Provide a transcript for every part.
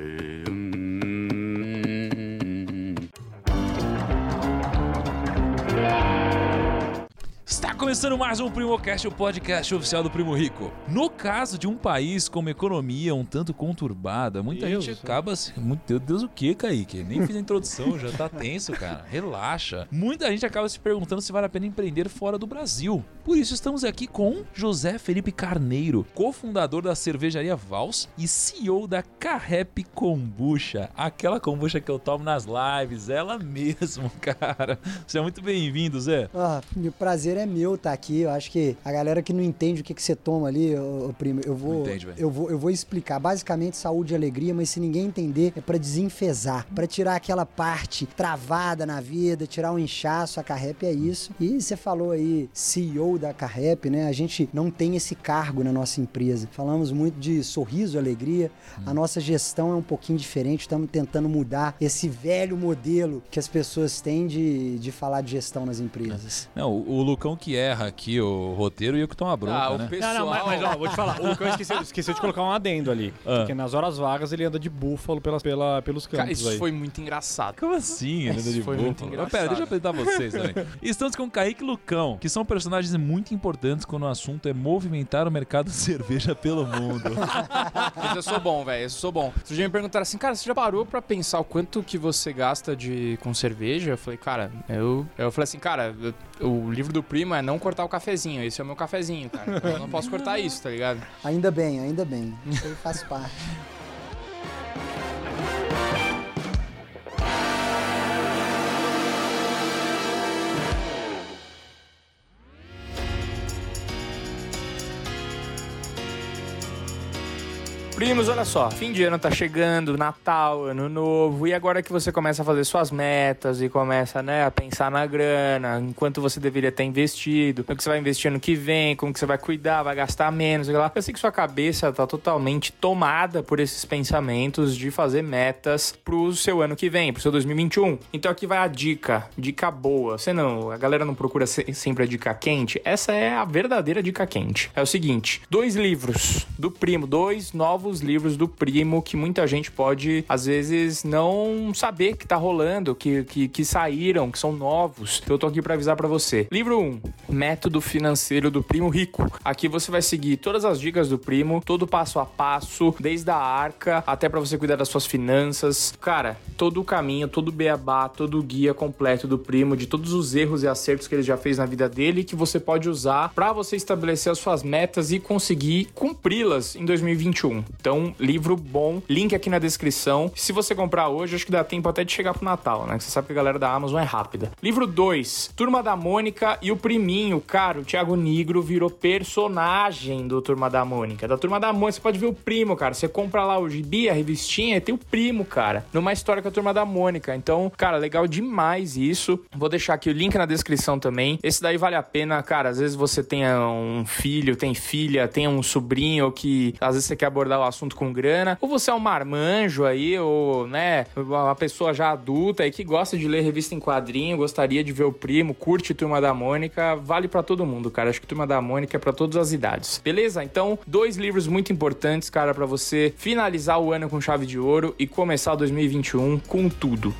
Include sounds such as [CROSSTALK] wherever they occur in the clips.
Está começando mais um PrimoCast, o podcast oficial do Primo Rico. No caso de um país com uma economia um tanto conturbada, muita Deus, gente acaba se... Meu Deus, o que, Kaique? Nem fiz a introdução, já tá tenso, cara. Relaxa. Muita gente acaba se perguntando se vale a pena empreender fora do Brasil. Por isso estamos aqui com José Felipe Carneiro, cofundador da cervejaria Vals e CEO da Carrep Kombucha. Aquela kombucha que eu tomo nas lives, ela mesmo, [LAUGHS] cara. Seja muito bem-vindo, Zé. Ah, o prazer é meu estar aqui. Eu acho que a galera que não entende o que, que você toma ali, ô, primo, eu vou, entende, eu vou, eu vou explicar. Basicamente, saúde e alegria, mas se ninguém entender, é pra desenfesar, Pra tirar aquela parte travada na vida, tirar o inchaço. A Carrep é isso. E você falou aí, CEO da Carrep, né? A gente não tem esse cargo na nossa empresa. Falamos muito de sorriso, alegria. A nossa gestão é um pouquinho diferente. Estamos tentando mudar esse velho modelo que as pessoas têm de, de falar de gestão nas empresas. Não, o Lucão que erra aqui o roteiro e eu que tomo a bronca, Ah, o né? pessoal... Não, não, mas, mas, ó, vou te falar. O Lucão esqueceu, esqueceu de colocar um adendo ali. Ah. Porque nas horas vagas ele anda de búfalo pelas, pela, pelos campos Cara, isso aí. foi muito engraçado. Como assim? Ainda de foi muito Mas engraçado. Pera, deixa eu apresentar vocês também. [LAUGHS] Estamos com Kaique e Lucão, que são personagens muito importantes quando o assunto é movimentar o mercado de cerveja pelo mundo. [LAUGHS] Mas eu sou bom, velho. Eu sou bom. Se dia me perguntaram assim, cara, você já parou pra pensar o quanto que você gasta de com cerveja? Eu falei, cara, eu. Eu falei assim, cara, eu- o livro do primo é não cortar o cafezinho. Esse é o meu cafezinho, cara. Eu não posso cortar isso, tá ligado? Ainda bem, ainda bem. Aí faz parte. Primos, olha só, fim de ano tá chegando, Natal, Ano Novo, e agora que você começa a fazer suas metas e começa, né, a pensar na grana, enquanto você deveria ter investido, no que você vai investir ano que vem, como que você vai cuidar, vai gastar menos, sei lá. Eu sei que sua cabeça tá totalmente tomada por esses pensamentos de fazer metas pro seu ano que vem, pro seu 2021. Então aqui vai a dica, dica boa. Você não, a galera não procura se- sempre a dica quente? Essa é a verdadeira dica quente. É o seguinte, dois livros do primo, dois novos livros do primo que muita gente pode, às vezes, não saber que tá rolando, que, que, que saíram, que são novos. Eu tô aqui pra avisar pra você. Livro 1, Método Financeiro do Primo Rico. Aqui você vai seguir todas as dicas do primo, todo passo a passo, desde a arca até pra você cuidar das suas finanças. Cara, todo o caminho, todo o beabá, todo o guia completo do primo, de todos os erros e acertos que ele já fez na vida dele, que você pode usar pra você estabelecer as suas metas e conseguir cumpri-las em 2021. Então, livro bom, link aqui na descrição. Se você comprar hoje, acho que dá tempo até de chegar pro Natal, né? Você sabe que a galera da Amazon é rápida. Livro 2, Turma da Mônica e o priminho, cara, o Thiago Negro virou personagem do Turma da Mônica. Da Turma da Mônica, você pode ver o primo, cara. Você compra lá o gibi, a revistinha, e tem o primo, cara. Numa história com a Turma da Mônica. Então, cara, legal demais isso. Vou deixar aqui o link na descrição também. Esse daí vale a pena, cara. Às vezes você tem um filho, tem filha, tem um sobrinho que às vezes você quer abordar o assunto com grana. Ou você é um marmanjo aí, ou, né, uma pessoa já adulta e que gosta de ler revista em quadrinho, gostaria de ver o primo, curte Turma da Mônica. Vale pra todo mundo, cara. Acho que Turma da Mônica é pra todas as idades. Beleza? Então, dois livros muito importantes, cara, pra você finalizar o ano com chave de ouro e começar o 2021 com tudo.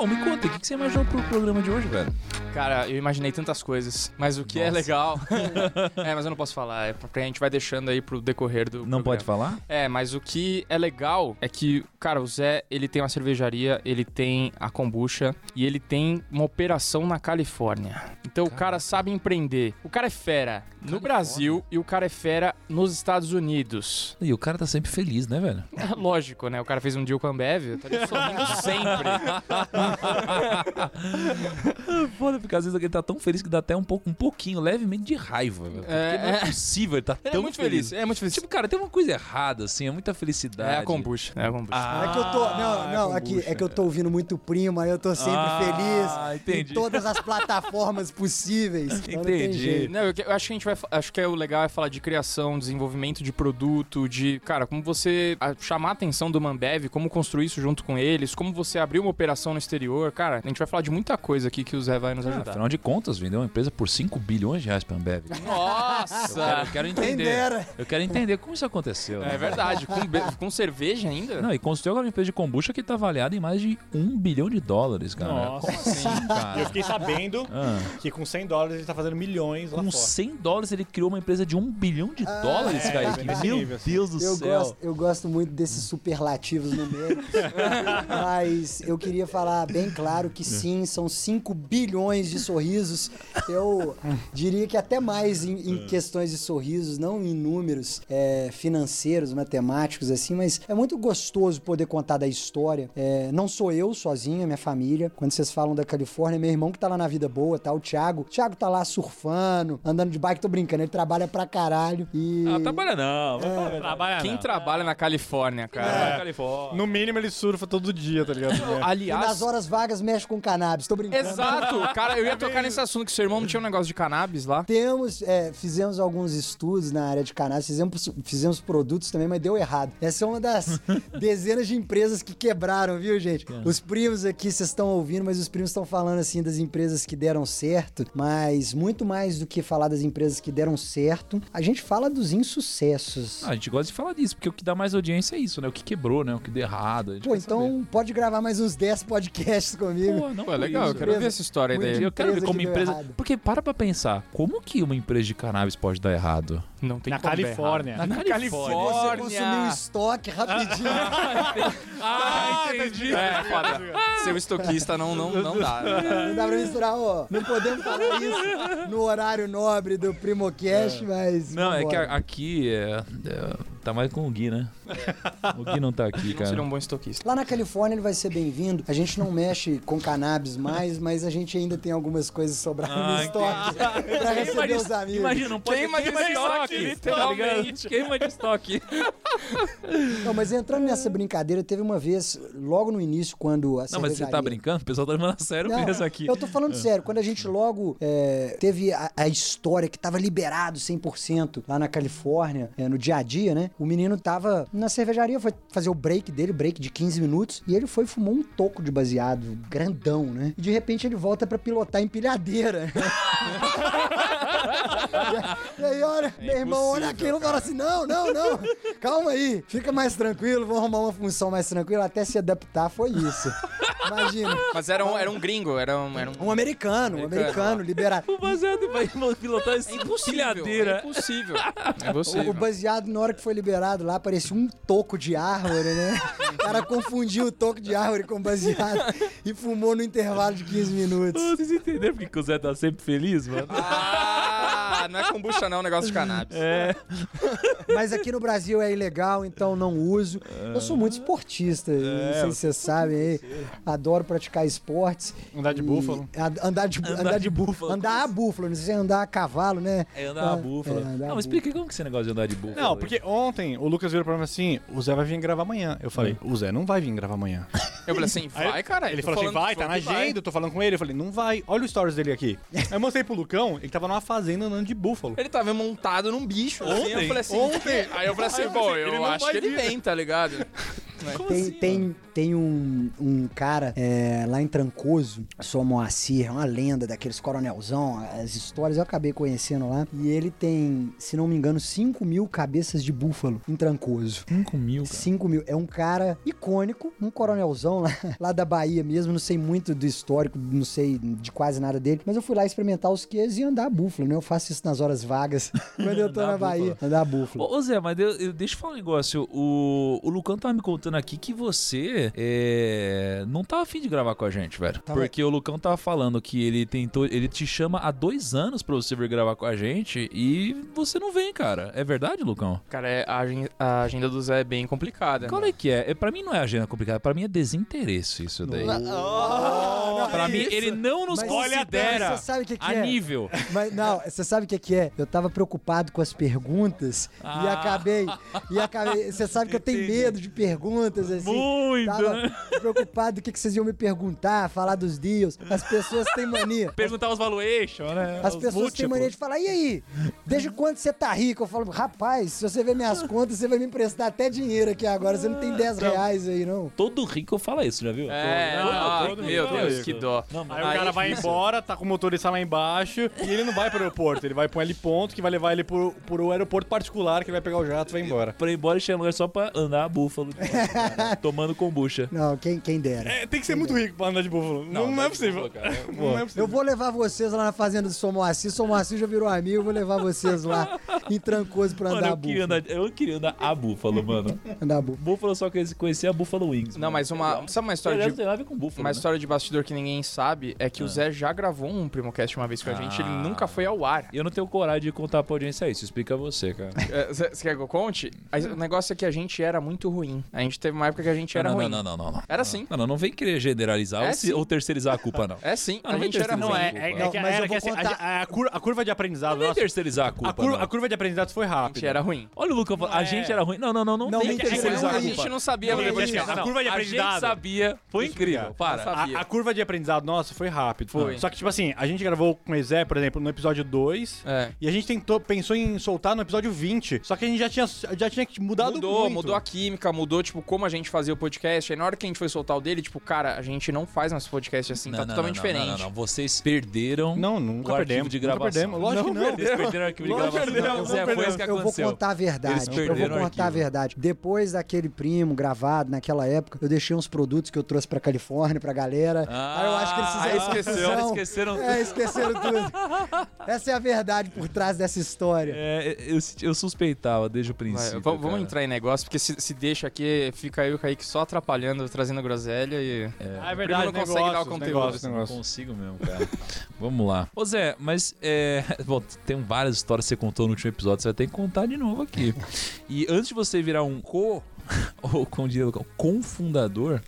Lucão, me conta, o que você imaginou pro programa de hoje, velho? Cara, eu imaginei tantas coisas, mas o que é Nossa. legal. [LAUGHS] é, mas eu não posso falar, é porque a gente vai deixando aí pro decorrer do. Não programa. pode falar? É, mas o que é legal é que, cara, o Zé, ele tem uma cervejaria, ele tem a kombucha e ele tem uma operação na Califórnia. Então o cara sabe empreender. O cara é fera no Califórnia? Brasil e o cara é fera nos Estados Unidos. E o cara tá sempre feliz, né, velho? É [LAUGHS] lógico, né? O cara fez um deal com a Ambev, tá sorrindo [LAUGHS] sempre. Foda, porque às vezes ele tá tão feliz que dá até um, pouco, um pouquinho, levemente de raiva. velho. Porque É, não é é. possível, ele tá Ele tão é muito feliz. É muito feliz. Tipo, cara, tem uma coisa errada, assim, é muita felicidade. É a kombucha. É a kombucha. Ah, É que eu tô. Não, não, aqui é que eu tô ouvindo muito primo, aí eu tô sempre Ah, feliz entendi. em todas as plataformas possíveis. [LAUGHS] Então não Entendi. jeito. Não, eu, eu acho que a gente vai. Acho que é o legal é falar de criação, desenvolvimento de produto, de. Cara, como você chamar a atenção do Mambev, como construir isso junto com eles, como você abrir uma operação no exterior. Cara, a gente vai falar de muita coisa aqui que o Zé vai nos Ah, ajudar. afinal de contas, vendeu uma empresa por 5 bilhões de reais pra Ambev. Eu quero, Nossa! eu quero entender. Eu quero entender como isso aconteceu. né? É verdade. Com, com cerveja ainda? Não, e construiu agora uma empresa de kombucha que tá avaliada em mais de um bilhão de dólares, cara. Nossa. Como assim, [LAUGHS] E eu cara? fiquei sabendo Ah, que com 100 dólares ele tá fazendo milhões lá com fora. 100 dólares ele criou uma empresa de um bilhão de dólares, é, Kaique. nesse Meu nível, assim. Deus do Eu céu. gosto, eu gosto muito desses superlativos numéricos, [LAUGHS] mas eu queria falar bem claro que sim, são 5 bilhões de sorrisos. Eu diria que até mais em, em questões de sorrisos, não em números é, financeiros, matemáticos, assim, mas é muito gostoso poder contar da história. É, não sou eu sozinho, é minha família. Quando vocês falam da Califórnia, é meu irmão que tá lá na vida boa, tá? O Thiago. O Thiago tá lá surfando, andando de bike, tô brincando, ele trabalha pra caralho. E... Ah, trabalha não. Verdade. Trabalha Quem não. trabalha na Califórnia, Trabalha cara? na Califórnia. No mínimo ele surfa todo dia, tá ligado? [LAUGHS] E Aliás. nas horas vagas mexe com cannabis, tô brincando. Exato! Cara, eu ia tocar nesse assunto que seu irmão não tinha um negócio de cannabis lá. Temos, é, fizemos alguns estudos na área de cannabis, fizemos, fizemos produtos também, mas deu errado. Essa é uma das [LAUGHS] dezenas de empresas que quebraram, viu, gente? Os primos aqui, vocês estão ouvindo, mas os primos estão falando assim das empresas que deram certo, mas muito mais do que falar das empresas que deram certo, a gente fala dos insucessos. Ah, a gente gosta de falar disso, porque o que dá mais audiência é isso, né? O que quebrou, né? O que deu errado. Pô, então pode gravar mais uns 10 podcasts comigo. saber. Pô, não Pô, foi legal, eu quero ver essa história aí daí. Eu quero ver como empresa. errado. Porque para pra pensar, como que uma empresa de cannabis pode dar errado? Não tem Na como Califórnia. Na Você Califórnia. consumiu estoque rapidinho. [LAUGHS] Ah, entendi. É, foda. Seu estoquista não, não, não dá. Não dá pra misturar, ó. Não podemos falar isso no horário nobre do Primocast, mas. Não, é que vambora. aqui é, é, tá mais com o Gui, né? O Gui não tá aqui, Não cara. seria um bom estoquista. Lá na Califórnia ele vai ser bem-vindo. A gente não mexe com cannabis mais, mas a gente ainda tem algumas coisas sobrando no Ah, estoque pra receber os amigos. Imagina, não pode Queima queima de estoque, estoque, literalmente. tá? Queima de estoque. Não, mas entrando nessa brincadeira, teve uma vez, logo no início, quando a Não, mas você tá brincando? O pessoal tá levando a sério Não, mesmo aqui. Eu tô falando sério, quando a gente logo é, teve a, a história que tava liberado 100% lá na Califórnia, é, no dia a dia, né? O menino tava na cervejaria, foi fazer o break dele, break de 15 minutos, e ele foi e fumou um toco de baseado grandão, né? E de repente ele volta pra pilotar empilhadeira. [LAUGHS] e aí, olha, meu irmão, olha aquilo e fala assim: não, não, não, calma aí, fica mais tranquilo, vamos arrumar uma função mais tranquila até se adaptar. Foi isso. Imagina. Mas era um, era um gringo, era um. Era um... Um americano, um Americano. americano, liberado. O baseado vai pilotar esse É impossível. empilhadeira. É impossível. É [LAUGHS] O, possível. o baseado, na hora que foi liberado lá, parecia um toco de árvore, né? O cara confundiu o toco de árvore com baseado e fumou no intervalo de 15 minutos. Vocês entenderam porque que o Zé tá sempre feliz, mano? Ah, não é kombucha não, é um negócio de cannabis. É. [LAUGHS] Mas aqui no Brasil é ilegal, então não uso. Eu sou muito esportista, não sei se vocês sabem aí. Adoro praticar esportes. Andar de búfalo. Andar de, Andar andar de de búfalo. Andar a búfalo, não sei se é andar a cavalo, né? É andar a búfala. É, andar a não, mas explica como que esse negócio de andar de búfala. Não, porque ontem o Lucas virou pra mim assim: o Zé vai vir gravar amanhã. Eu falei: o Zé não vai vir gravar amanhã. Eu falei assim, Aí vai, cara. Ele falou assim: vai, tá na agenda, eu tô falando com ele. Eu falei: não vai. Olha o stories dele aqui. [LAUGHS] Aí eu mostrei pro Lucão, ele tava numa fazenda andando de búfalo. Ele tava montado num bicho. assim, Ontem? eu falei assim, Ontem? [LAUGHS] Aí eu falei assim, Aí eu eu acho que ele vem, tá ligado? Tem, assim, tem, tem um, um cara é, lá em Trancoso, sou Moacir, é uma lenda daqueles coronelzão, as histórias eu acabei conhecendo lá. E ele tem, se não me engano, 5 mil cabeças de búfalo em Trancoso. 5 mil, cara. 5 mil. É um cara icônico, um coronelzão lá, [LAUGHS] lá da Bahia mesmo. Não sei muito do histórico, não sei de quase nada dele. Mas eu fui lá experimentar os queijos e andar búfalo, né? Eu faço isso nas horas vagas, [LAUGHS] quando eu tô na Bahia. Andar búfalo. Ô, ô, Zé, mas eu, eu- deixa eu falar um negócio. O, o Lucão tava me contando aqui que você É, não tá afim de gravar com a gente, velho. Tava- Porque o Lucão tava falando que ele tentou, ele te chama há dois anos pra você vir gravar com a gente e você não vem, cara. É verdade, Lucão? Cara, é, a, a agenda do Zé é bem complicada. Qual é que é? é? Pra mim não é agenda complicada, pra mim é desinteresse isso daí. pra mim, ele não nos Mas- considera Você sabe o que, que a é? nível. Mas não, você sabe o que, que é? Eu tava preocupado com as perguntas e Ah. acabei. E acabei. Você sabe que eu tenho Entendi. medo de perguntas, assim. Muito, Tava né? preocupado do que, que vocês iam me perguntar, falar dos deals. As pessoas têm mania. [LAUGHS] Perguntar os valuation, né? As Os pessoas têm múltiplos. mania de falar, e aí? Desde quando você tá rico? Eu falo, rapaz, se você ver minhas contas, você vai me emprestar até dinheiro aqui agora. Você não tem 10 reais aí, não. Todo rico fala isso, já viu? É, Todo- ah, todo meu rico, Deus, que dó. Não, mas Aí, o cara vai embora, tá com o motorista lá embaixo e ele não vai pro aeroporto, ele vai pra um heliponto que vai levar ele pro, pro aeroporto particular que ele vai pegar o jato e vai embora. Pra ir embora e chama só pra andar a búfalo. [LAUGHS] tomando kombucha. Não, quem, quem dera. É, tem que ser muito rico pra andar de búfalo. Não, não, andar é possível. búfalo, cara. [LAUGHS] Não é possível. Eu vou levar vocês lá na fazenda do Somoaci. Somoaci já virou amigo, eu vou levar vocês lá em Trancoso pra Mano, andar eu a queria, búfalo. andar, eu queria andar a búfalo, mano. Andar a búfalo. Búfalo eu só conheci- conhecia a Buffalo Wings. Não, mano. mas uma. Sabe uma história Aliás, de. tem com búfalo, Uma né? história de bastidor que ninguém sabe é que o Zé já gravou um Primocast uma vez com a gente, ele Ah. nunca foi ao ar. Eu não tenho coragem de contar pra audiência isso. Explica você, cara. É, Você quer que eu conte? O negócio é que a gente era muito ruim. A gente teve uma época que a gente era não, ruim. Não, não, não, não, não. Era sim. Não, não, não vem querer generalizar É ou, se- ou terceirizar a culpa, não. É sim, Ah, a não gente vai era Não, é, é, é Não, mas eu vou assim, contar- a, a cur- a curva de aprendizado Não vem terceirizar a culpa, a, cur- não. a curva de aprendizado foi A rápida. gente era ruim. Olha o Lucas falando, a É. gente era ruim. Não, não, não, não, Não vem terceirizar a a A culpa. gente não sabia porque podcast. a curva de A aprendizado- gente sabia, foi incrível. Para. A, a curva de aprendizado nossa foi rápido. Foi. Só que, tipo assim, a gente gravou com o Ezé, por exemplo, no episódio 2. É. E a gente tentou, pensou em soltar no episódio 20. Só que a gente já tinha, já tinha mudado Mudou, muito. mudou a química, mudou, tipo, como a gente fazia o podcast. Aí na hora que a gente foi soltar o dele, tipo, cara, a gente não faz nosso podcast assim, tá totalmente não, diferente. Não, não, não. Vocês perderam Não, nunca o perdemos. de nunca gravação. perdemos. Lógico que não. Eles perderam o arquivo de Lógico que gravação. perdemos, Zé, não foi isso que Eu vou aconteceu. contar a verdade. Eles Eu vou perderam contar a verdade. Depois daquele primo gravado naquela época, eu deixei uns produtos que eu trouxe pra Califórnia, pra galera. Ah, Aí eu acho que eles fizeram aí esqueceu, esqueceram. É, esqueceram tudo. Essa é a verdade por trás dessa história. É, eu, eu suspeitava desde o Vai, princípio. vamos vamos cara. entrar em negócio, porque se, se deixa aqui, fica eu e o Kaique só atrapalhando, trazendo groselha e. Ah, é verdade, não consegue dar o negócios, conteúdo. negócios, Não negócios. consigo mesmo, cara. [LAUGHS] Vamos lá. Ô Zé, mas é. [LAUGHS] Bom, tem várias histórias que você contou no último episódio, você vai ter que contar de novo aqui. [LAUGHS] E antes de você virar um co. Ou diria o confundador.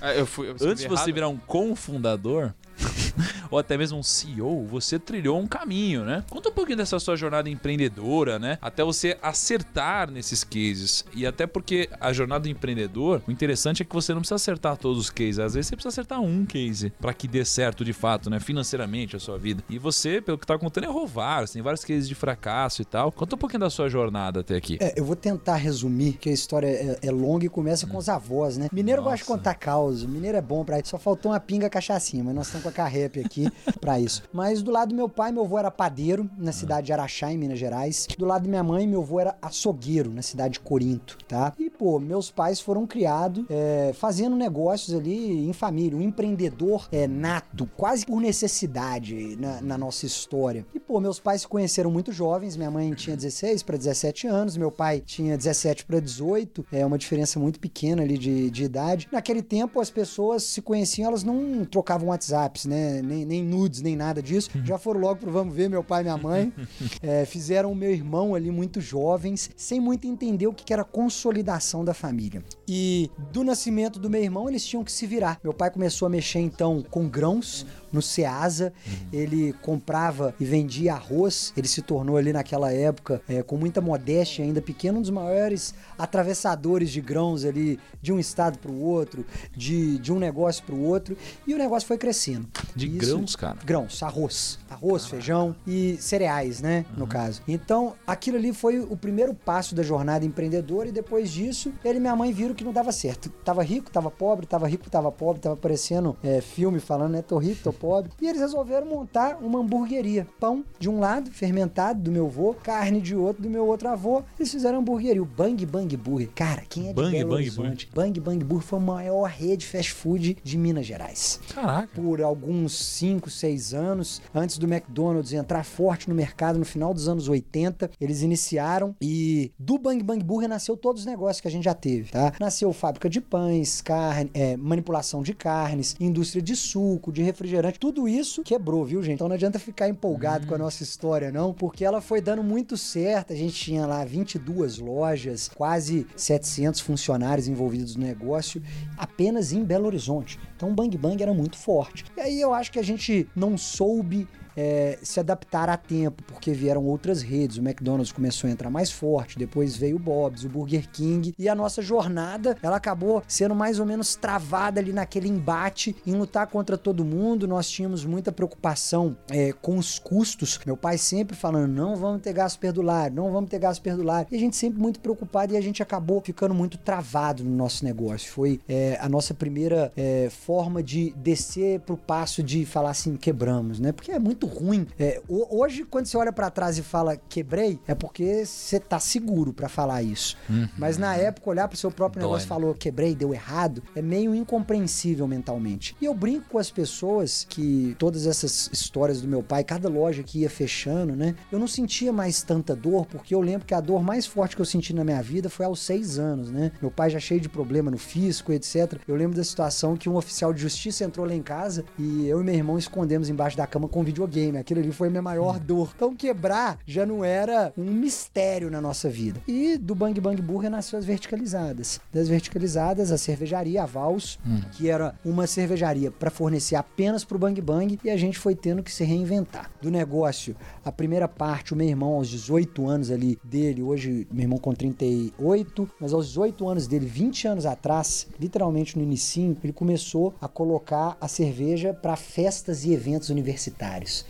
Ah, eu fui, eu Antes de você errado. virar um confundador. [LAUGHS] ou até mesmo um CEO, você trilhou um caminho, né? Conta um pouquinho dessa sua jornada empreendedora, né? Até você acertar nesses cases. E até porque a jornada do empreendedor, o interessante é que você não precisa acertar todos os cases. Às vezes você precisa acertar um case para que dê certo de fato, né? Financeiramente a sua vida. E você, pelo que tá contando, errou vários. Tem vários cases de fracasso e tal. Conta um pouquinho da sua jornada até aqui. É, eu vou tentar resumir, que a história é, é longa e começa com os avós, né? Mineiro gosta de Nossa. contar causa, mineiro é bom pra isso. Só faltou uma pinga cachaçinha, mas nós estamos com a carrep aqui [LAUGHS] pra isso. Mas do lado do meu pai, meu avô era padeiro, na cidade de Araxá, em Minas Gerais. Do lado da minha mãe, meu avô era açougueiro, na cidade de Corinto, tá? E, pô, meus pais foram criados é, fazendo negócios ali em família. Um empreendedor é, nato, quase por necessidade na, na nossa história. E, pô, meus pais se conheceram muito jovens. Minha mãe tinha 16 para 17 anos, meu pai tinha 17 para 18. É uma diferença muito pequena ali de, de idade. Naquele tempo, as pessoas se conheciam, elas não trocavam WhatsApps, né? Nem, nem nudes, nem nada disso. Já foram logo pro Vamos Ver, meu pai e minha mãe. [LAUGHS] É, fizeram o meu irmão ali muito jovens, sem muito entender o que que era consolidação da família. E do nascimento do meu irmão, eles tinham que se virar. Meu pai começou a mexer então com grãos no Ceasa. Ele comprava e vendia arroz. Ele se tornou ali naquela época, é, com muita modéstia, ainda pequeno, um dos maiores atravessadores de grãos ali de um estado para o outro, de, de um negócio para o outro. E o negócio foi crescendo. De Isso- grãos, cara. Grãos, arroz. Arroz, feijão e cereais, né? No caso. Então, aquilo ali foi o primeiro passo da jornada empreendedora e depois disso, ele e minha mãe viram que não dava certo. Tava rico, tava pobre, tava rico, tava pobre, tava parecendo é, filme falando, né? Tô rico, tô pobre. E eles resolveram montar uma hamburgueria. Pão de um lado, fermentado do meu avô, carne de outro do meu outro avô. Eles fizeram hamburgueria, o Bang Bang Burger. Cara, quem é de Bang Belo Bang Horizonte? Bang Bang Burger foi a maior rede fast food de Minas Gerais Caraca. por alguns 5, 6 anos, antes do McDonald's entrar forte no mercado no final dos anos 80, eles iniciaram e do Bang Bang Burger nasceu todos os negócios que a gente já teve, tá? Nasceu fábrica de pães, carne, é, manipulação de carnes, indústria de suco, de refrigerante, tudo isso quebrou, viu, gente? Então não adianta ficar empolgado com a nossa história, não, porque ela foi dando muito certo. A gente tinha lá 22 lojas, quase 700 funcionários envolvidos no negócio, apenas em Belo Horizonte. Então o Bang Bang era muito forte. E aí eu acho que a gente não soube é, se adaptar a tempo, porque vieram outras redes. O McDonald's começou a entrar mais forte, depois veio o Bob's, o Burger King, e a nossa jornada ela acabou sendo mais ou menos travada ali naquele embate em lutar contra todo mundo. Nós tínhamos muita preocupação é, com os custos. Meu pai sempre falando: não vamos ter gasto perdulário, não vamos ter gasto perdulário. E a gente sempre muito preocupado e a gente acabou ficando muito travado no nosso negócio. Foi é, a nossa primeira é, forma de descer pro passo de falar assim: quebramos, né? Porque é muito ruim. É, ho- hoje, quando você olha pra trás e fala quebrei, é porque você tá seguro pra falar isso. Mas na época, olhar pro seu próprio Dói, negócio e falou quebrei, deu errado, é meio incompreensível mentalmente. E eu brinco com as pessoas que todas essas histórias do meu pai, cada loja que ia fechando, né? Eu não sentia mais tanta dor, porque eu lembro que a dor mais forte que eu senti na minha vida foi aos seis anos, né? Meu pai já cheio de problema no fisco, etc. Eu lembro da situação que um oficial de justiça entrou lá em casa e eu e meu irmão escondemos embaixo da cama com um videogame. Aquilo ali foi a minha maior dor. Então quebrar já não era um mistério na nossa vida. E do Bang Bang Burger nasceu as verticalizadas. Das verticalizadas, a cervejaria, a Vals, que era uma cervejaria para fornecer apenas pro Bang Bang e a gente foi tendo que se reinventar. Do negócio, a primeira parte, o meu irmão aos 18 anos ali dele, hoje meu irmão com 38, mas aos 18 anos dele, 20 anos atrás, literalmente no inicinho, ele começou a colocar a cerveja para festas e eventos universitários.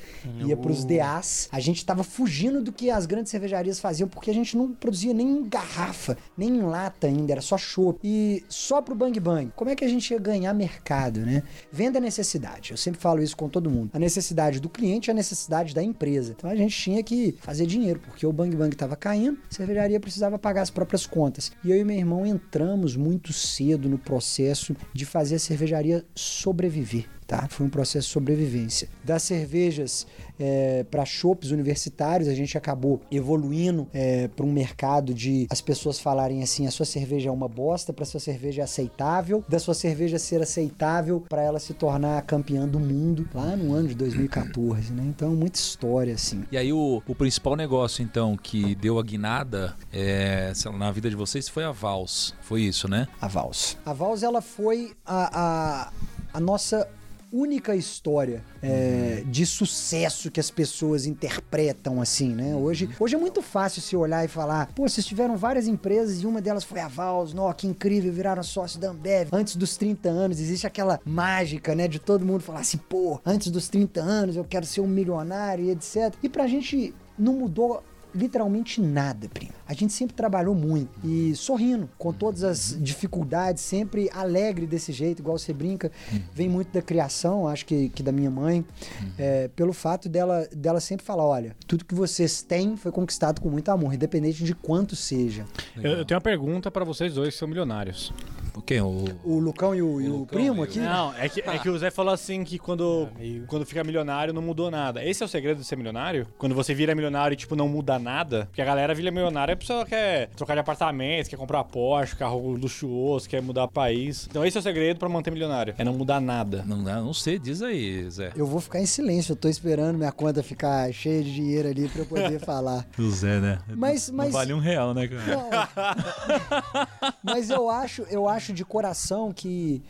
Ia pros DAs. A gente tava fugindo do que as grandes cervejarias faziam, porque a gente não produzia nem em garrafa, nem em lata ainda, era só chopp. E só pro Bang Bang. Como é que a gente ia ganhar mercado, né? Venda é necessidade. Eu sempre falo isso com todo mundo. A necessidade do cliente é a necessidade da empresa. Então a gente tinha que fazer dinheiro, porque o Bang Bang tava caindo, a cervejaria precisava pagar as próprias contas. E eu e meu irmão entramos muito cedo no processo de fazer a cervejaria sobreviver. Tá? Foi um processo de sobrevivência. Das cervejas para chopps universitários, a gente acabou evoluindo para um mercado de as pessoas falarem assim: a sua cerveja é uma bosta, para sua cerveja é aceitável, da sua cerveja ser aceitável para ela se tornar campeã do mundo lá no ano de 2014, né? Então, muita história assim. E aí o, o principal negócio, então, que deu a guinada é, na vida de vocês foi a Vals. Foi isso, né? A Vals. A Vals, ela foi a, a, a nossa única história é, de sucesso que as pessoas interpretam assim, né? Hoje, hoje é muito fácil se olhar e falar, pô, vocês tiveram várias empresas e uma delas foi a Vals, nó, que incrível, viraram sócio da Ambev. Antes dos 30 anos, existe aquela mágica, né, de todo mundo falar assim, pô, antes dos 30 anos eu quero ser um milionário e etc. E pra gente não mudou literalmente nada, primo. A gente sempre trabalhou muito e sorrindo, com todas as dificuldades, sempre alegre desse jeito, igual você brinca. Vem muito da criação, acho que, que da minha mãe, é, pelo fato dela, dela sempre falar: olha, tudo que vocês têm foi conquistado com muito amor, independente de quanto seja. Eu, eu tenho uma pergunta pra vocês dois que são milionários. O quê? O... O Lucão e o, e o Lucão primo e o- aqui. Não, é que, é que o Zé falou assim que quando, quando fica milionário não mudou nada. Esse é o segredo de ser milionário? Quando você vira milionário e, tipo, não muda nada. Porque a galera vira milionária, a pessoa quer trocar de apartamento, quer comprar Porsche, carro luxuoso, quer mudar país. Então esse é o segredo pra manter milionário. É não mudar nada. Não, não sei, diz aí, Zé. Eu vou ficar em silêncio, eu tô esperando minha conta ficar cheia de dinheiro ali pra eu poder [LAUGHS] falar. O Zé, né? Mas- Não mas- vale um real, né, cara? Não. [LAUGHS] Mas eu acho, eu acho de coração que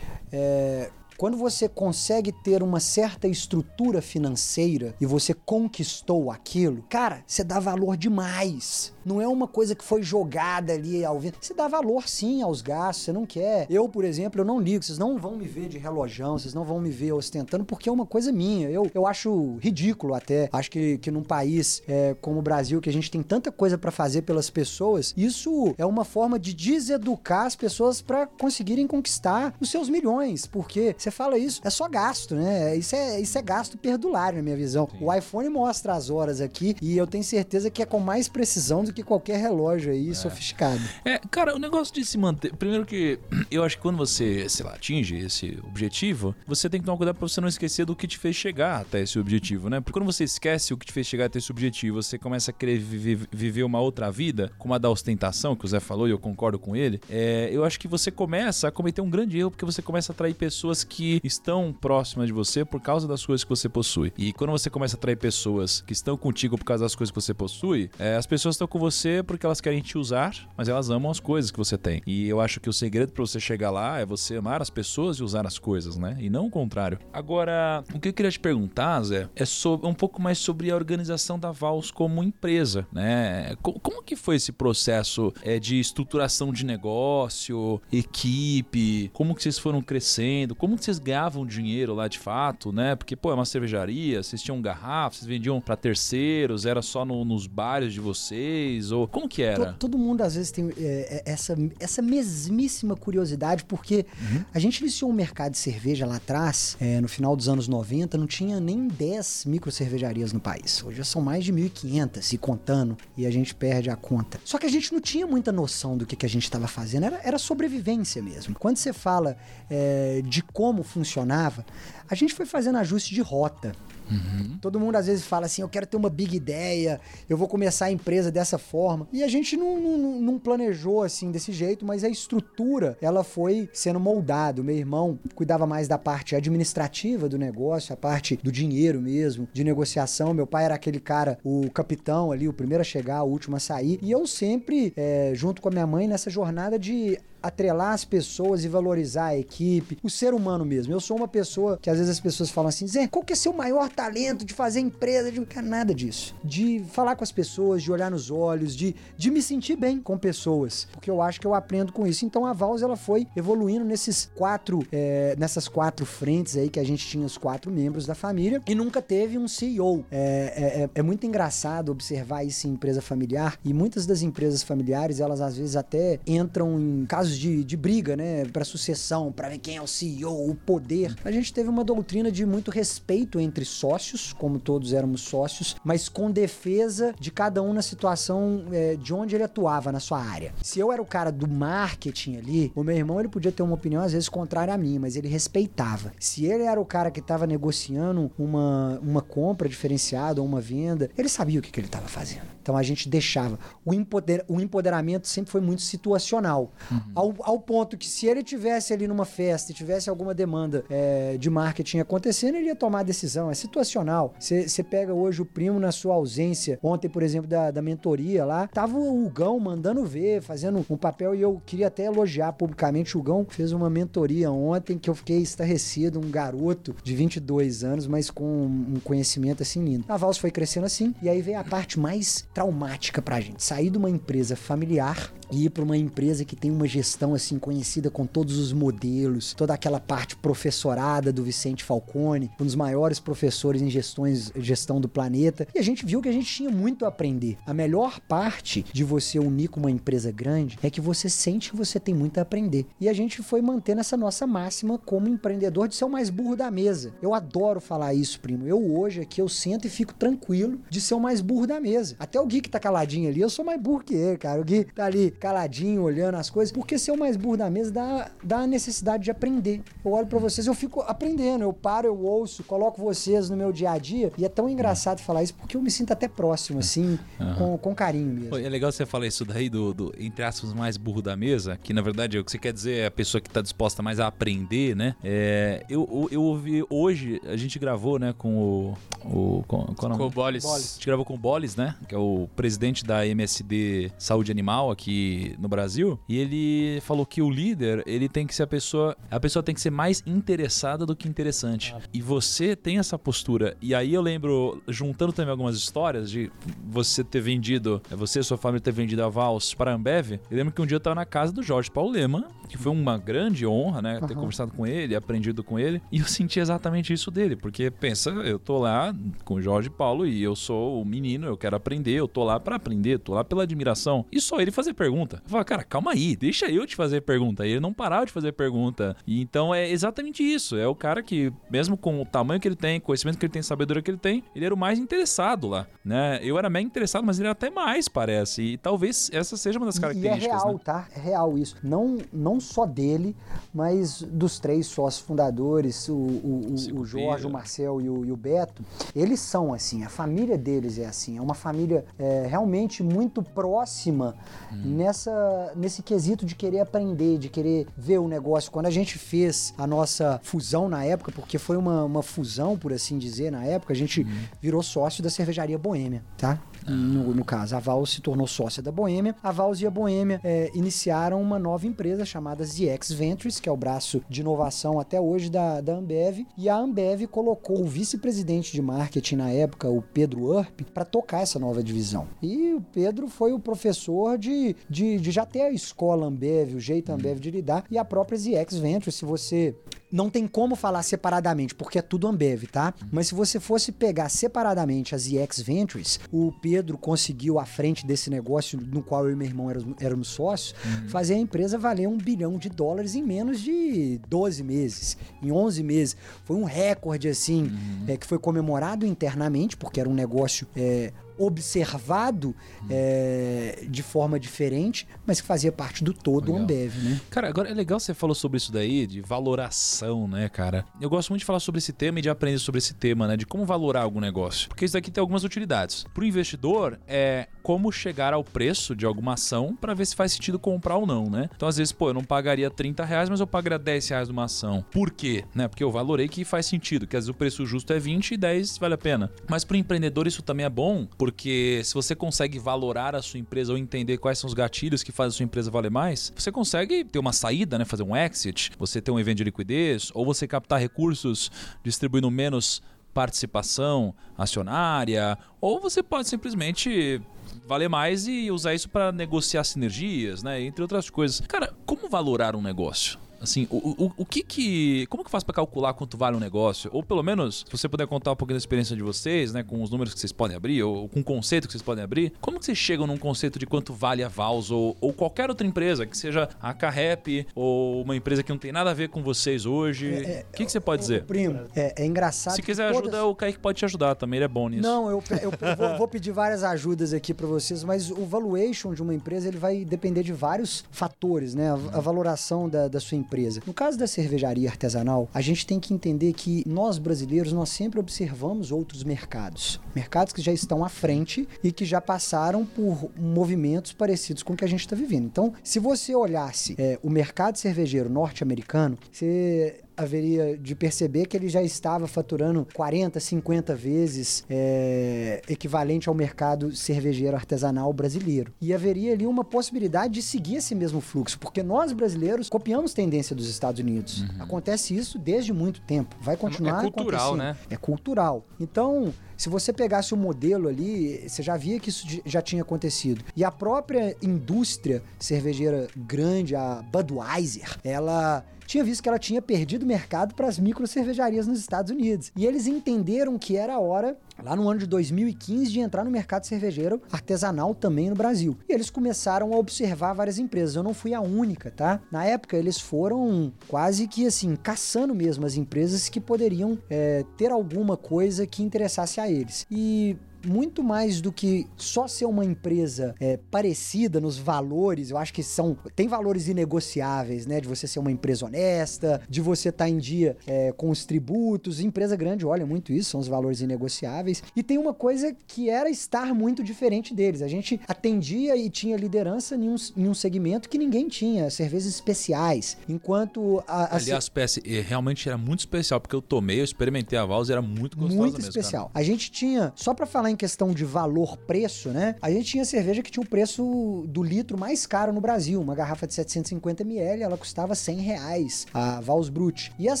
é, quando você consegue ter uma certa estrutura financeira e você conquistou aquilo, cara, você dá valor demais Não é uma coisa que foi jogada ali ao vento. Você dá valor sim aos gastos, você não quer. Eu, por exemplo, eu não ligo. Vocês não vão me ver de relojão, vocês não vão me ver ostentando, porque é uma coisa minha. Eu, eu acho ridículo até. Acho que, que num país é, como o Brasil, que a gente tem tanta coisa para fazer pelas pessoas, isso é uma forma de deseducar as pessoas para conseguirem conquistar os seus milhões. Porque você fala isso, é só gasto, né? Isso é, isso é gasto perdulário, na minha visão. Sim. O iPhone mostra as horas aqui e eu tenho certeza que é com mais precisão do que qualquer relógio aí é. sofisticado. É, cara, o negócio de se manter. Primeiro que eu acho que quando você, sei lá, atinge esse objetivo, você tem que tomar cuidado pra você não esquecer do que te fez chegar até esse objetivo, né? Porque quando você esquece o que te fez chegar até esse objetivo, você começa a querer viver, viver uma outra vida, como a da ostentação, que o Zé falou e eu concordo com ele, é, eu acho que você começa a cometer um grande erro porque você começa a atrair pessoas que estão próximas de você por causa das coisas que você possui. E quando você começa a atrair pessoas que estão contigo por causa das coisas que você possui, é, as pessoas estão com você porque elas querem te usar, mas elas amam as coisas que você tem. E eu acho que o segredo para você chegar lá é você amar as pessoas e usar as coisas, né? E não o contrário. Agora, o que eu queria te perguntar, Zé, é sobre, um pouco mais sobre a organização da Vals como empresa, né? Como, como que foi esse processo é, de estruturação de negócio, equipe? Como que vocês foram crescendo? Como que vocês ganhavam dinheiro lá de fato, né? Porque, pô, é uma cervejaria, vocês tinham garrafas, vocês vendiam para terceiros, era só no, nos bares de vocês? Ou como que era? Todo, todo mundo às vezes tem é, é, essa, essa mesmíssima curiosidade, porque uhum. a gente iniciou um mercado de cerveja lá atrás, é, no final dos anos 90, não tinha nem 10 micro cervejarias no país. Hoje já são mais de 1.500 e contando, e a gente perde a conta. Só que a gente não tinha muita noção do que, que a gente estava fazendo, era, era sobrevivência mesmo. Quando você fala é, de como funcionava, a gente foi fazendo ajuste de rota. Uhum. Todo mundo às vezes fala assim: eu quero ter uma big ideia, eu vou começar a empresa dessa forma. E a gente não, não, não planejou assim desse jeito, mas a estrutura ela foi sendo moldada. Meu irmão cuidava mais da parte administrativa do negócio, a parte do dinheiro mesmo, de negociação. Meu pai era aquele cara, o capitão ali, o primeiro a chegar, o último a sair. E eu sempre, é, junto com a minha mãe, nessa jornada de atrelar as pessoas e valorizar a equipe, o ser humano mesmo. Eu sou uma pessoa que às vezes as pessoas falam assim, Zé, qual que é seu maior talento de fazer empresa? Não quero nada disso. De falar com as pessoas, de olhar nos olhos, de, de me sentir bem com pessoas. Porque eu acho que eu aprendo com isso. Então a Vals ela foi evoluindo nesses quatro, é, nessas quatro frentes aí que a gente tinha os quatro membros da família e nunca teve um CEO. É, é, é, é muito engraçado observar isso em empresa familiar e muitas das empresas familiares elas às vezes até entram em casos de, de briga, né, para sucessão, para ver quem é o CEO, o poder. A gente teve uma doutrina de muito respeito entre sócios, como todos éramos sócios, mas com defesa de cada um na situação é, de onde ele atuava na sua área. Se eu era o cara do marketing ali, o meu irmão ele podia ter uma opinião às vezes contrária a mim, mas ele respeitava. Se ele era o cara que estava negociando uma, uma compra diferenciada ou uma venda, ele sabia o que, que ele estava fazendo. Então a gente deixava. O, empoder, o empoderamento sempre foi muito situacional. Uhum ao, ao ponto que se ele tivesse ali numa festa e tivesse alguma demanda é, de marketing acontecendo, ele ia tomar a decisão. É situacional. Você pega hoje o primo na sua ausência. Ontem, por exemplo, da, da mentoria lá, tava o Hugão mandando ver, fazendo um papel e eu queria até elogiar publicamente o Hugão. Fez uma mentoria ontem que eu fiquei estarrecido, um garoto de 22 anos, mas com um conhecimento assim lindo. A Vals foi crescendo assim e aí veio a parte mais traumática pra gente. Sair de uma empresa familiar e ir para uma empresa que tem uma gestão assim conhecida com todos os modelos, toda aquela parte professorada do Vicente Falcone, um dos maiores professores em gestões, gestão do planeta. E a gente viu que a gente tinha muito a aprender. A melhor parte de você unir com uma empresa grande é que você sente que você tem muito a aprender. E a gente foi mantendo essa nossa máxima como empreendedor de ser o mais burro da mesa. Eu adoro falar isso, primo. Eu hoje aqui eu sento e fico tranquilo de ser o mais burro da mesa. Até o Gui que tá caladinho ali, eu sou mais burro que ele, cara. O Gui tá ali caladinho, olhando as coisas, porque ser o mais burro da mesa dá, dá a necessidade de aprender. Eu olho para vocês, eu fico aprendendo, eu paro, eu ouço, coloco vocês no meu dia a dia, e é tão engraçado falar isso porque eu me sinto até próximo, assim, uhum. com, com carinho mesmo. Pô, é legal você falar isso daí do, do, entre aspas, mais burro da mesa, que na verdade o que você quer dizer é a pessoa que tá disposta mais a aprender, né? É, eu, eu ouvi hoje, a gente gravou, né, com o. o com, com, com o Bolis. A gente gravou com o Bolis, né? Que é o presidente da MSD Saúde Animal aqui no Brasil. E ele ele falou que o líder, ele tem que ser a pessoa, a pessoa tem que ser mais interessada do que interessante. E você tem essa postura. E aí eu lembro, juntando também algumas histórias de você ter vendido, você e sua família ter vendido a Vals para a Ambev. Eu lembro que um dia eu tava na casa do Jorge Paulo Lema, que foi uma grande honra, né, ter conversado com ele, aprendido com ele, e eu senti exatamente isso dele, porque pensa, eu tô lá com o Jorge Paulo e eu sou o menino, eu quero aprender, eu tô lá para aprender, tô lá pela admiração. E só ele fazer pergunta. Eu falo, cara, calma aí, deixa eu te fazer pergunta. E ele não parava de fazer pergunta. E então é exatamente isso. É o cara que, mesmo com o tamanho que ele tem, conhecimento que ele tem, sabedoria que ele tem, ele era o mais interessado lá, né? Eu era mega interessado, mas ele era até mais, parece. E talvez essa seja uma das E é características, real, né? tá? É real isso. Não, não só dele, mas dos três sócios fundadores, o, o, o- o Jorge, o Marcel e o, e o Beto, eles são assim, a família deles é assim. É uma família é, realmente muito próxima Hum. nessa, nesse quesito de querer aprender, de querer ver o negócio. Quando a gente fez a nossa fusão na época, porque foi uma, uma fusão, por assim dizer, na época, a gente Hum. virou sócio da cervejaria Boêmia, tá? No, no caso, a Vals se tornou sócia da Boêmia. A Vals e a Boêmia é, iniciaram uma nova empresa chamada ZX Ventures, que é o braço de inovação até hoje da, da Ambev. E a Ambev colocou o vice-presidente de marketing na época, o Pedro Urp, para tocar essa nova divisão. E o Pedro foi o professor de, de, de já ter a escola Ambev, o jeito Ambev de lidar, e a própria ZX Ventures, se você não tem como falar separadamente, porque é tudo Ambev, tá? Mas se você fosse pegar separadamente as EX Ventures, o Pedro conseguiu, à frente desse negócio no qual eu e meu irmão éramos, éramos sócios, fazer a empresa valer um bilhão de dólares em menos de 12 meses, em 11 meses. Foi um recorde, assim, é, que foi comemorado internamente, porque era um negócio é, observado é, de forma diferente, mas que fazia parte do todo Legal. Ambev, né? Cara, agora é legal você falou sobre isso daí, de valoração, né, cara? Eu gosto muito de falar sobre esse tema e de aprender sobre esse tema, né? De como valorar algum negócio. Porque isso daqui tem algumas utilidades. Pro investidor, é como chegar ao preço de alguma ação para ver se faz sentido comprar ou não, né? Então, às vezes, pô, eu não pagaria 30 reais, mas eu pagaria 10 reais numa ação. Por quê? Né? Porque eu valorei que faz sentido, que às vezes o preço justo é 20 e 10 vale a pena. Mas pro empreendedor isso também é bom, porque se você consegue valorar a sua empresa ou entender quais são os gatilhos que fazem a sua empresa valer mais, você consegue ter uma saída, né? Fazer um exit, você ter um evento de liquidez, ou você captar recursos distribuindo menos participação acionária, ou você pode simplesmente valer mais e usar isso para negociar sinergias, né? Entre outras coisas. Cara, como valorar um negócio? Assim, o, o, o que que... Como que faz para calcular quanto vale um negócio? Ou pelo menos, se você puder contar um pouquinho da experiência de vocês, né? Com os números que vocês podem abrir, ou com o conceito que vocês podem abrir. Como que vocês chegam num conceito de quanto vale a Vals ou, ou qualquer outra empresa, que seja a Carrep ou uma empresa que não tem nada a ver com vocês hoje? O que, que você pode dizer? Primo, é, é engraçado. Se quiser todas- ajuda, o Kaique pode te ajudar também, ele é bom nisso. Não, eu, eu- eu vou, vou pedir várias ajudas aqui para vocês, mas o valuation de uma empresa ele vai depender de vários fatores, né? A, a valoração da, da sua empresa. No caso da cervejaria artesanal, a gente tem que entender que nós brasileiros nós sempre observamos outros mercados, mercados que já estão à frente e que já passaram por movimentos parecidos com o que a gente está vivendo. Então, se você olhasse é, o mercado cervejeiro norte-americano, você haveria de perceber que ele já estava faturando 40, 50 vezes é, equivalente ao mercado cervejeiro artesanal brasileiro. E haveria ali uma possibilidade de seguir esse mesmo fluxo, porque nós brasileiros copiamos tendência dos Estados Unidos. Acontece isso desde muito tempo. Vai continuar Uhum. é cultural, né? É cultural. Então, se você pegasse o modelo ali, você já via que isso já tinha acontecido. E a própria indústria cervejeira grande, a Budweiser, ela tinha visto que ela tinha perdido mercado para as micro cervejarias nos Estados Unidos. E eles entenderam que era a hora, lá no ano de 2015, de entrar no mercado cervejeiro artesanal também no Brasil. E eles começaram a observar várias empresas. Eu não fui a única, tá? Na época, eles foram quase que assim, caçando mesmo as empresas que poderiam é, ter alguma coisa que interessasse a eles. E muito mais do que só ser uma empresa é, parecida nos valores, eu acho que são tem valores inegociáveis, né? De você ser uma empresa honesta, de você estar em dia é, com os tributos. Empresa grande olha muito isso, são os valores inegociáveis. E tem uma coisa que era estar muito diferente deles. A gente atendia e tinha liderança em um, em um segmento que ninguém tinha, cervejas especiais. Enquanto a, a Aliás, PS, realmente era muito especial, porque eu tomei, eu experimentei a Vals e era muito gostosa muito mesmo, especial. A gente tinha, só pra falar em questão de valor-preço, né? A gente tinha cerveja que tinha o preço do litro mais caro no Brasil. Uma garrafa de 750ml, ela custava 100 reais, a Vals Brut. E as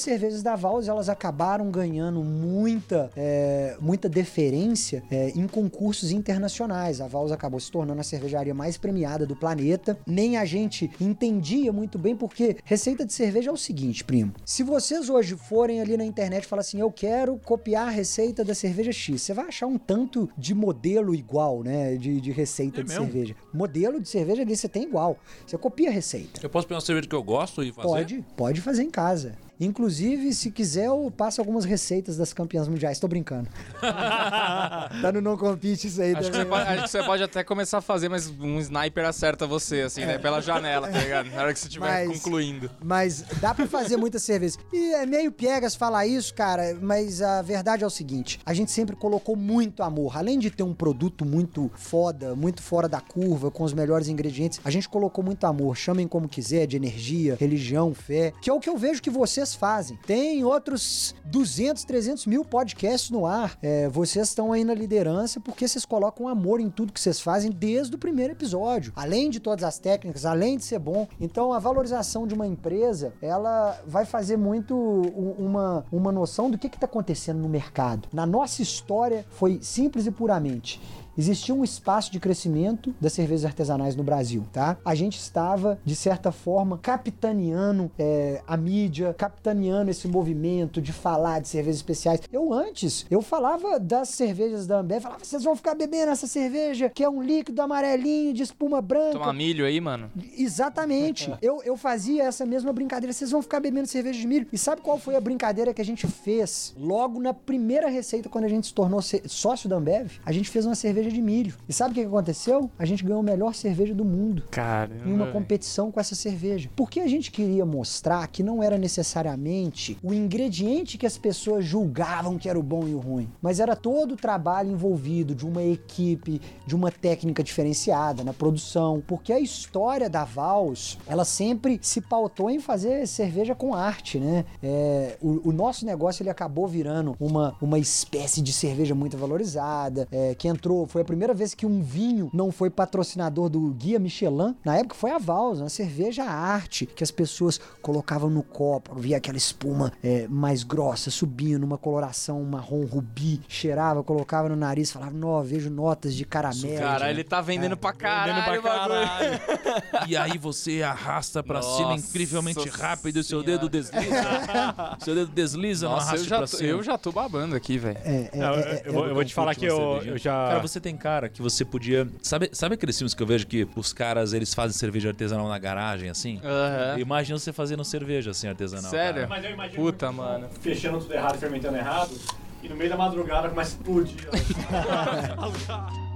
cervejas da Vals, elas acabaram ganhando muita, é, muita deferência é, em concursos internacionais. A Vals acabou se tornando a cervejaria mais premiada do planeta. Nem a gente entendia muito bem, porque receita de cerveja é o seguinte, primo. Se vocês hoje forem ali na internet e falar assim, eu quero copiar a receita da cerveja X, você vai achar um tanto de modelo igual, né? De, de receita É de mesmo? cerveja. Modelo de cerveja ali você tem igual. Você copia a receita. Eu posso pegar uma cerveja que eu gosto e fazer? Pode, pode fazer em casa. Inclusive, se quiser, eu passo algumas receitas das campeãs mundiais. Tô brincando. [LAUGHS] tá no não compete isso aí Acho que, também. você pode, acho que você pode até começar a fazer, mas um sniper acerta você, assim, né? Pela janela, tá ligado? Na hora que você estiver É. Mas- concluindo. Mas dá pra fazer muita cerveja. E é meio piegas falar isso, cara, mas a verdade é o seguinte: a gente sempre colocou muito amor. Além de ter um produto muito foda, muito fora da curva, com os melhores ingredientes, a gente colocou muito amor. Chamem como quiser, de energia, religião, fé, que é o que eu vejo que vocês fazem. Tem outros 200, 300 mil podcasts no ar. É, vocês estão aí na liderança porque vocês colocam amor em tudo que vocês fazem desde o primeiro episódio. Além de todas as técnicas, além de ser bom. Então a valorização de uma empresa, ela vai fazer muito uma, uma noção do que está acontecendo no mercado. Na nossa história, foi simples e puramente. Existia um espaço de crescimento das cervejas artesanais no Brasil, tá? A gente estava, de certa forma, capitaneando é, a mídia, capitaneando esse movimento de falar de cervejas especiais. Eu antes, eu falava das cervejas da Ambev, falava, vocês vão ficar bebendo essa cerveja que é um líquido amarelinho de espuma branca. Tomar milho aí, mano. Exatamente. [LAUGHS] eu, eu fazia essa mesma brincadeira. Vocês vão ficar bebendo cerveja de milho. E sabe qual foi a brincadeira que a gente fez logo na primeira receita, quando a gente se tornou sócio da Ambev? A gente fez uma cerveja de milho. E sabe o que aconteceu? A gente ganhou a melhor cerveja do mundo Caramba. em uma competição com essa cerveja. Porque a gente queria mostrar que não era necessariamente o ingrediente que as pessoas julgavam que era o bom e o ruim, mas era todo o trabalho envolvido de uma equipe, de uma técnica diferenciada na produção, porque a história da Vals, ela sempre se pautou em fazer cerveja com arte, né? É, o, o nosso negócio ele acabou virando uma, uma espécie de cerveja muito valorizada, é, que entrou, foi a primeira vez que um vinho não foi patrocinador do Guia Michelin. Na época foi a Vals, uma cerveja arte, que as pessoas colocavam no copo, via aquela espuma é, mais grossa subindo, uma coloração marrom rubi, cheirava, colocava no nariz, falava, não, vejo notas de caramelo. Cara, ele tá vendendo pra caralho Vendendo pra caralho. [LAUGHS] E aí você arrasta pra Nossa cima incrivelmente rápido e seu dedo desliza. seu dedo desliza, não Nossa, arraste eu já, pra tô, cima. eu já tô babando aqui, velho. É, é, Não, eu, é, é, eu vou, eu vou te falar que eu, eu já. Cara, você tem cara que você podia. Sabe, sabe aqueles filmes que eu vejo que os caras eles fazem cerveja artesanal na garagem, assim? Aham. Imagina você fazendo cerveja assim artesanal. Sério? cara. Mas eu imagino Puta, mano. Fechando tudo errado, fermentando errado. E no meio da madrugada começa a explodir. [LAUGHS]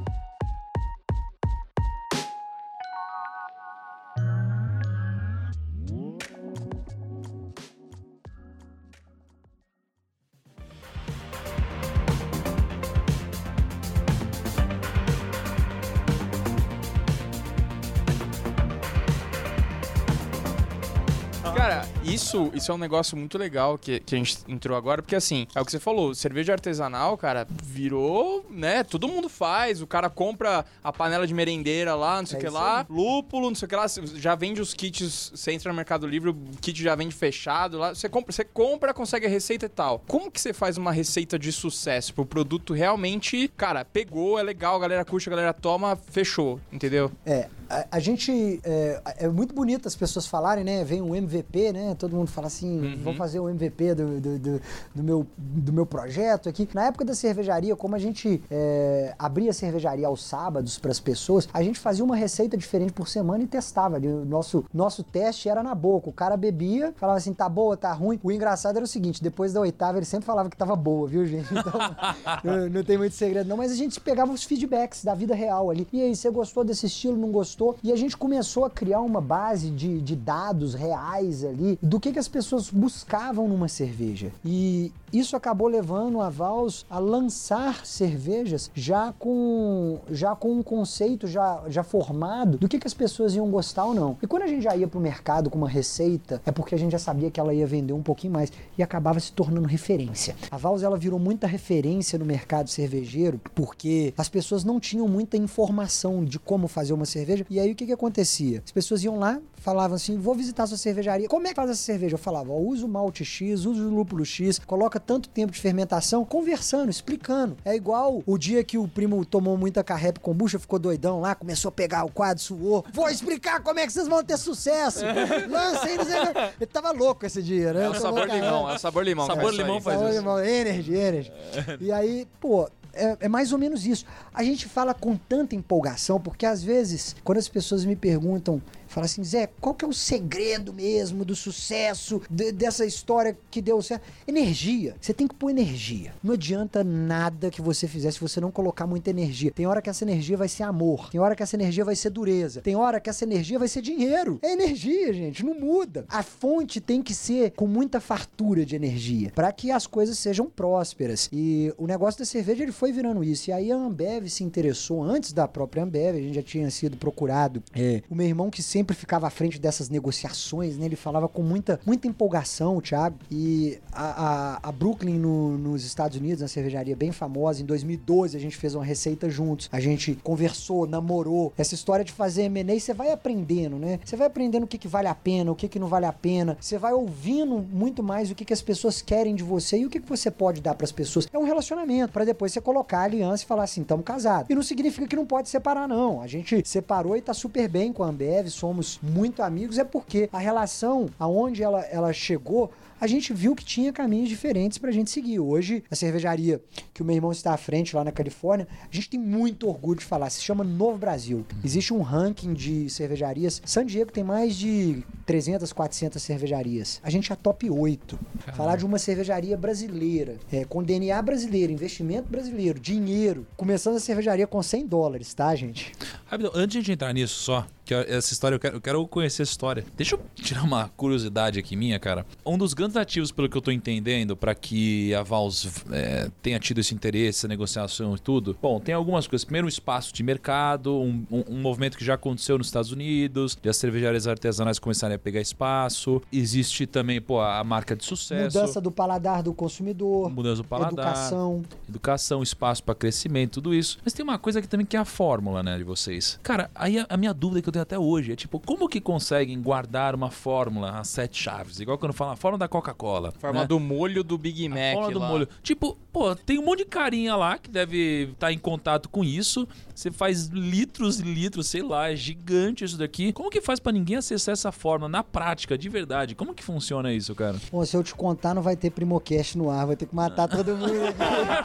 isso, isso é um negócio muito legal que, que a gente entrou agora, porque assim, é o que você falou, cerveja artesanal, cara, virou, né? Todo mundo faz, o cara compra a panela de merendeira lá, não sei o É que lá, aí. lúpulo, não sei o que lá, já vende os kits, você entra no Mercado Livre, o kit já vende fechado lá, você compra, você compra, consegue a receita e tal. Como que você faz uma receita de sucesso pro produto realmente, cara, pegou, é legal, a galera curte, a galera toma, fechou, entendeu? É, a, a gente. É, é muito bonito as pessoas falarem, né? Vem um MVP, né? Todo mundo fala assim: vou fazer o MVP do, do, do, do meu, do meu projeto aqui. Na época da cervejaria, como a gente é, abria a cervejaria aos sábados para as pessoas, a gente fazia uma receita diferente por semana e testava. O nosso, nosso teste era na boca. O cara bebia, falava assim: tá boa, tá ruim. O engraçado era o seguinte: depois da oitava, ele sempre falava que tava boa, viu, gente? Então, [LAUGHS] não, não tem muito segredo, não. Mas a gente pegava os feedbacks da vida real ali. E aí, você gostou desse estilo, não gostou? E a gente começou a criar uma base de, de dados reais ali do que, que as pessoas buscavam numa cerveja. E isso acabou levando a Vals a lançar cervejas já com, já com um conceito já, já formado do que, que as pessoas iam gostar ou não. E quando a gente já ia pro mercado com uma receita, é porque a gente já sabia que ela ia vender um pouquinho mais e acabava se tornando referência. A Vals ela virou muita referência no mercado cervejeiro porque as pessoas não tinham muita informação de como fazer uma cerveja. E aí o que, que acontecia? As pessoas iam lá, falavam assim: vou visitar sua cervejaria. Como é que faz essa cerveja? Eu falava: ó, usa o malte X, usa o lúpulo X, coloca tanto tempo de fermentação, conversando, explicando. É igual o dia que o primo tomou muita carrep kombucha, ficou doidão lá, começou a pegar o quadro, suou. Vou explicar como é que vocês vão ter sucesso. [LAUGHS] Lancei, não sei o quê. Ele tava louco esse dia, né? É o sabor limão, é o sabor limão. Sabor que faz isso limão faz Sabor isso. limão, energy, energy. E aí, pô, é, é mais ou menos isso. A gente fala com tanta empolgação, porque às vezes, quando as pessoas me perguntam, falam assim, Zé, qual que é o segredo mesmo do sucesso de- dessa história que deu certo? Energia. Você tem que pôr energia. Não adianta nada que você fizer se você não colocar muita energia. Tem hora que essa energia vai ser amor. Tem hora que essa energia vai ser dureza. Tem hora que essa energia vai ser dinheiro. É energia, gente. Não muda. A fonte tem que ser com muita fartura de energia para que as coisas sejam prósperas. E o negócio da cerveja ele foi virando isso. E aí a Ambev se interessou antes da própria Ambev. A gente já tinha sido procurado. É, o meu irmão que sempre ficava à frente dessas negociações, né? Ele falava com muita, muita empolgação, o Thiago. E a, a, a Brooklyn no- nos Estados Unidos, uma cervejaria bem famosa, em 2012 a gente fez uma receita juntos. A gente conversou, namorou. Essa história de fazer M&A, você vai aprendendo, né? Você vai aprendendo o que, que vale a pena, o que, que não vale a pena. Você vai ouvindo muito mais o que, que as pessoas querem de você e o que, que você pode dar pras pessoas. É um relacionamento, para depois você colocar a aliança e falar assim, estamos casados. E não significa que não pode separar, não. A gente separou e tá super bem com a Ambev, somos muito amigos, é porque a relação aonde ela, ela chegou a gente viu que tinha caminhos diferentes pra gente seguir. Hoje, a cervejaria que o meu irmão está à frente lá na Califórnia, a gente tem muito orgulho de falar, se chama Novo Brasil. Existe um ranking de cervejarias. San Diego tem mais de 300, 400 cervejarias. A gente é top 8. Falar de uma cervejaria brasileira, é, com DNA brasileiro, investimento brasileiro, dinheiro. Começando a cervejaria com 100 dólares, tá, gente? Rapidão, antes de entrar nisso só, que essa história eu quero, eu quero conhecer essa história. Deixa eu tirar uma curiosidade aqui minha, cara. Um dos grandes ativos, pelo que eu tô entendendo, para que a Vals é, tenha tido esse interesse, essa negociação e tudo. Bom, tem algumas coisas. Primeiro, um espaço de mercado, um, um- um movimento que já aconteceu nos Estados Unidos, de as cervejarias artesanais começarem a pegar espaço. Existe também, pô, a marca de sucesso. Mudança do paladar do consumidor, Mudança do paladar. educação. educação, espaço para crescimento, tudo isso. Mas tem uma coisa que também que é a fórmula, né, de vocês. Cara, aí a, a minha dúvida que eu tenho até hoje é tipo, como que conseguem guardar uma fórmula, as sete chaves? Igual quando fala a fórmula da Coca-Cola. Forma né? do molho do Big A Mac fórmula do lá. molho. Tipo, pô, tem um monte de carinha lá que deve estar em contato com isso. Você faz litros e litros, sei lá, é gigante isso daqui. Como que faz para ninguém acessar essa fórmula na prática, de verdade? Como que funciona isso, cara? Bom, se eu te contar, não vai ter Primocast no ar, vai ter que matar todo mundo.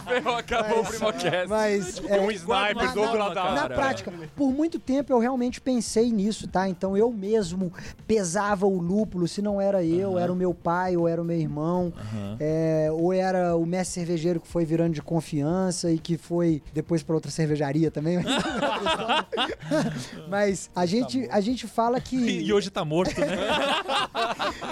Ferrou, [LAUGHS] acabou o Primocast. Mas Tem é, um sniper do outro na- lado da Na prática, por muito tempo eu realmente pensei nisso, tá? Então eu mesmo pesava o lúpulo, se não era eu, era o meu pai ou era o meu irmão, é, ou era o mestre cervejeiro que foi virando de confiança e que foi depois para outra cervejaria também. [LAUGHS] [LAUGHS] Mas a gente, a gente fala que. [LAUGHS] E hoje tá morto, né?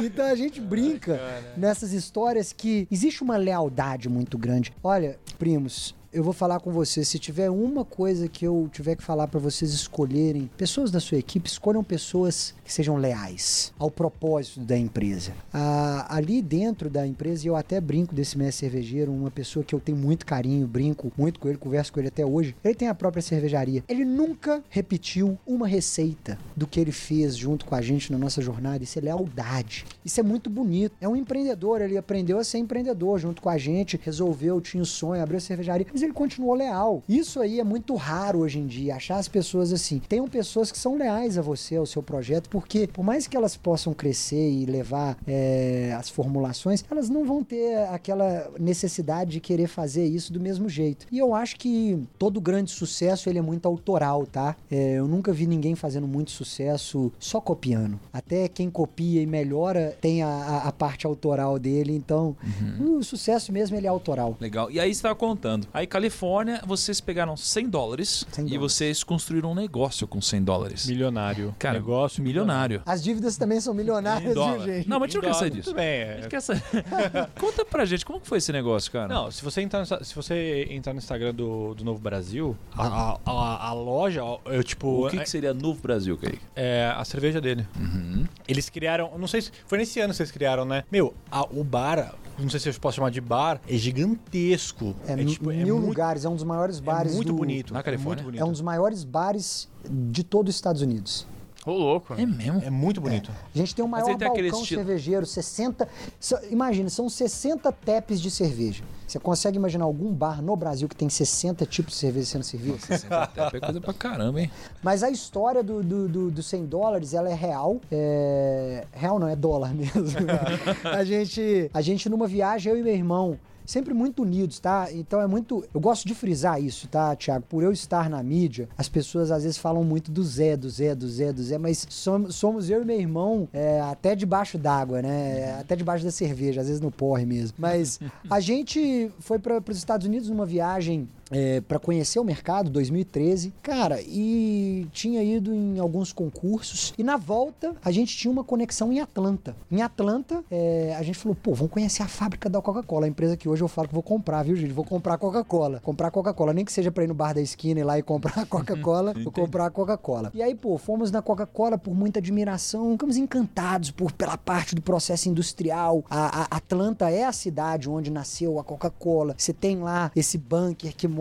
Então a gente brinca nessas histórias que existe uma lealdade muito grande. Olha, primos, eu vou falar com vocês. Se tiver uma coisa que eu tiver que falar pra vocês escolherem, pessoas da sua equipe, escolham pessoas que sejam leais ao propósito da empresa. Ah, ali dentro da empresa, eu até brinco desse mestre cervejeiro, uma pessoa que eu tenho muito carinho, brinco muito com ele, converso com ele até hoje. Ele tem a própria cervejaria. Ele nunca repetiu uma receita do que ele fez junto com a gente na nossa jornada. Isso é lealdade. Isso é muito bonito. É um empreendedor, ele aprendeu a ser empreendedor junto com a gente, resolveu, tinha o sonho, abriu a cervejaria, mas ele continuou leal. Isso aí é muito raro hoje em dia, achar as pessoas assim. Tenham pessoas que são leais a você, ao seu projeto, porque por mais que elas possam crescer e levar é, as formulações, elas não vão ter aquela necessidade de querer fazer isso do mesmo jeito. E eu acho que todo grande sucesso ele é muito autoral, tá? É, eu nunca vi ninguém fazendo muito sucesso só copiando. Até quem copia e melhora tem a, a- a parte autoral dele, então o sucesso mesmo ele é autoral. Legal. E aí você tava contando. Aí Califórnia, vocês pegaram 100 dólares 100 e dólares. vocês construíram um negócio com 100 dólares. Milionário. Cara, negócio milionário. As dívidas também são milionárias, viu, gente? Não, mas a gente não quer saber Tudo disso. bem. A é. gente quer saber. [LAUGHS] Conta pra gente, como que foi esse negócio, cara? Não, se você entrar no, se você entrar no Instagram do, do Novo Brasil, a, a, a- a loja, eu tipo. O que, que seria Novo Brasil, Kaique? é a cerveja dele. Uhum. Eles criaram, não sei se foi nesse ano que vocês criaram, né? Meu, a- o bar, não sei se eu posso chamar de bar, é gigantesco. É, tipo, mil muito, lugares, é um dos maiores é bares muito do- bonito. Na é Califórnia? muito bonito. É um dos maiores bares de todo os Estados Unidos. Ô, louco. É mesmo? É muito bonito. A gente tem o maior tem balcão estilo- cervejeiro, 60. so- Imagina, são 60 tapes de cerveja. Você consegue imaginar algum bar no Brasil que tem 60 tipos de cerveja sendo servido? 60 [LAUGHS] tap é coisa pra caramba, hein? Mas a história do, do, do, do 100 dólares, ela é real. É... Real não, é dólar mesmo. [LAUGHS] a, gente, a gente, numa viagem, eu e meu irmão, sempre muito unidos, tá? Então é muito. Eu gosto de frisar isso, tá, Thiago? Por eu estar na mídia, as pessoas às vezes falam muito do Zé, do Zé, do Zé, do Zé, mas somos, somos eu e meu irmão é, até debaixo d'água, né? Até debaixo da cerveja, às vezes no porre mesmo. Mas a [LAUGHS] gente foi para os Estados Unidos numa viagem é, para conhecer o mercado, 2013. Cara, e tinha ido em alguns concursos. E na volta, a gente tinha uma conexão em Atlanta. Em Atlanta, é, a gente falou, pô, vamos conhecer a fábrica da Coca-Cola. A empresa que hoje eu falo que vou comprar, viu, gente? Vou comprar Coca-Cola. Comprar Coca-Cola. Nem que seja pra ir no bar da esquina e lá e comprar Coca-Cola. [LAUGHS] vou comprar Coca-Cola. E aí, pô, fomos na Coca-Cola por muita admiração. Ficamos encantados por, pela parte do processo industrial. A, a Atlanta é a cidade onde nasceu a Coca-Cola. Você tem lá esse bunker que mostra,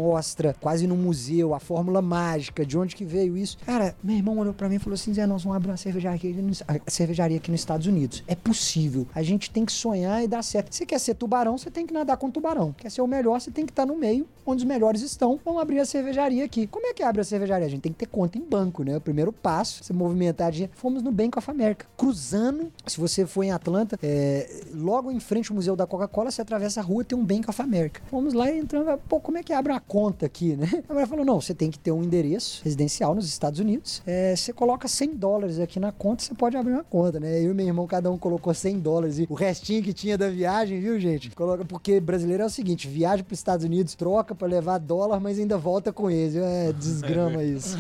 quase no museu, a fórmula mágica, de onde que veio isso. Cara, meu irmão olhou pra mim e falou assim: Zé, nós vamos abrir uma cervejaria aqui, cervejaria aqui nos Estados Unidos. É possível. A gente tem que sonhar e dar certo. Você quer ser tubarão, você tem que nadar com tubarão. Quer ser o melhor, você tem que estar no meio onde os melhores estão. Vamos abrir a cervejaria aqui. Como é que abre a cervejaria? A gente tem que ter conta em banco, né? O primeiro passo, você movimentar dinheiro. Fomos no Bank of America, cruzando. Se você for em Atlanta, é, logo em frente ao Museu da Coca-Cola, você atravessa a rua tem um Bank of America. Fomos lá e entramos. Pô, como é que abre uma conta aqui, né? A mulher falou: não, você tem que ter um endereço residencial nos Estados Unidos. É, você coloca 100 dólares aqui na conta, você pode abrir uma conta, né? Eu e meu irmão, cada um colocou 100 dólares e o restinho que tinha da viagem, viu, gente? Coloca, porque brasileiro é o seguinte: viaja para os Estados Unidos, troca para levar dólar, mas ainda volta com eles. É desgrama [LAUGHS] isso.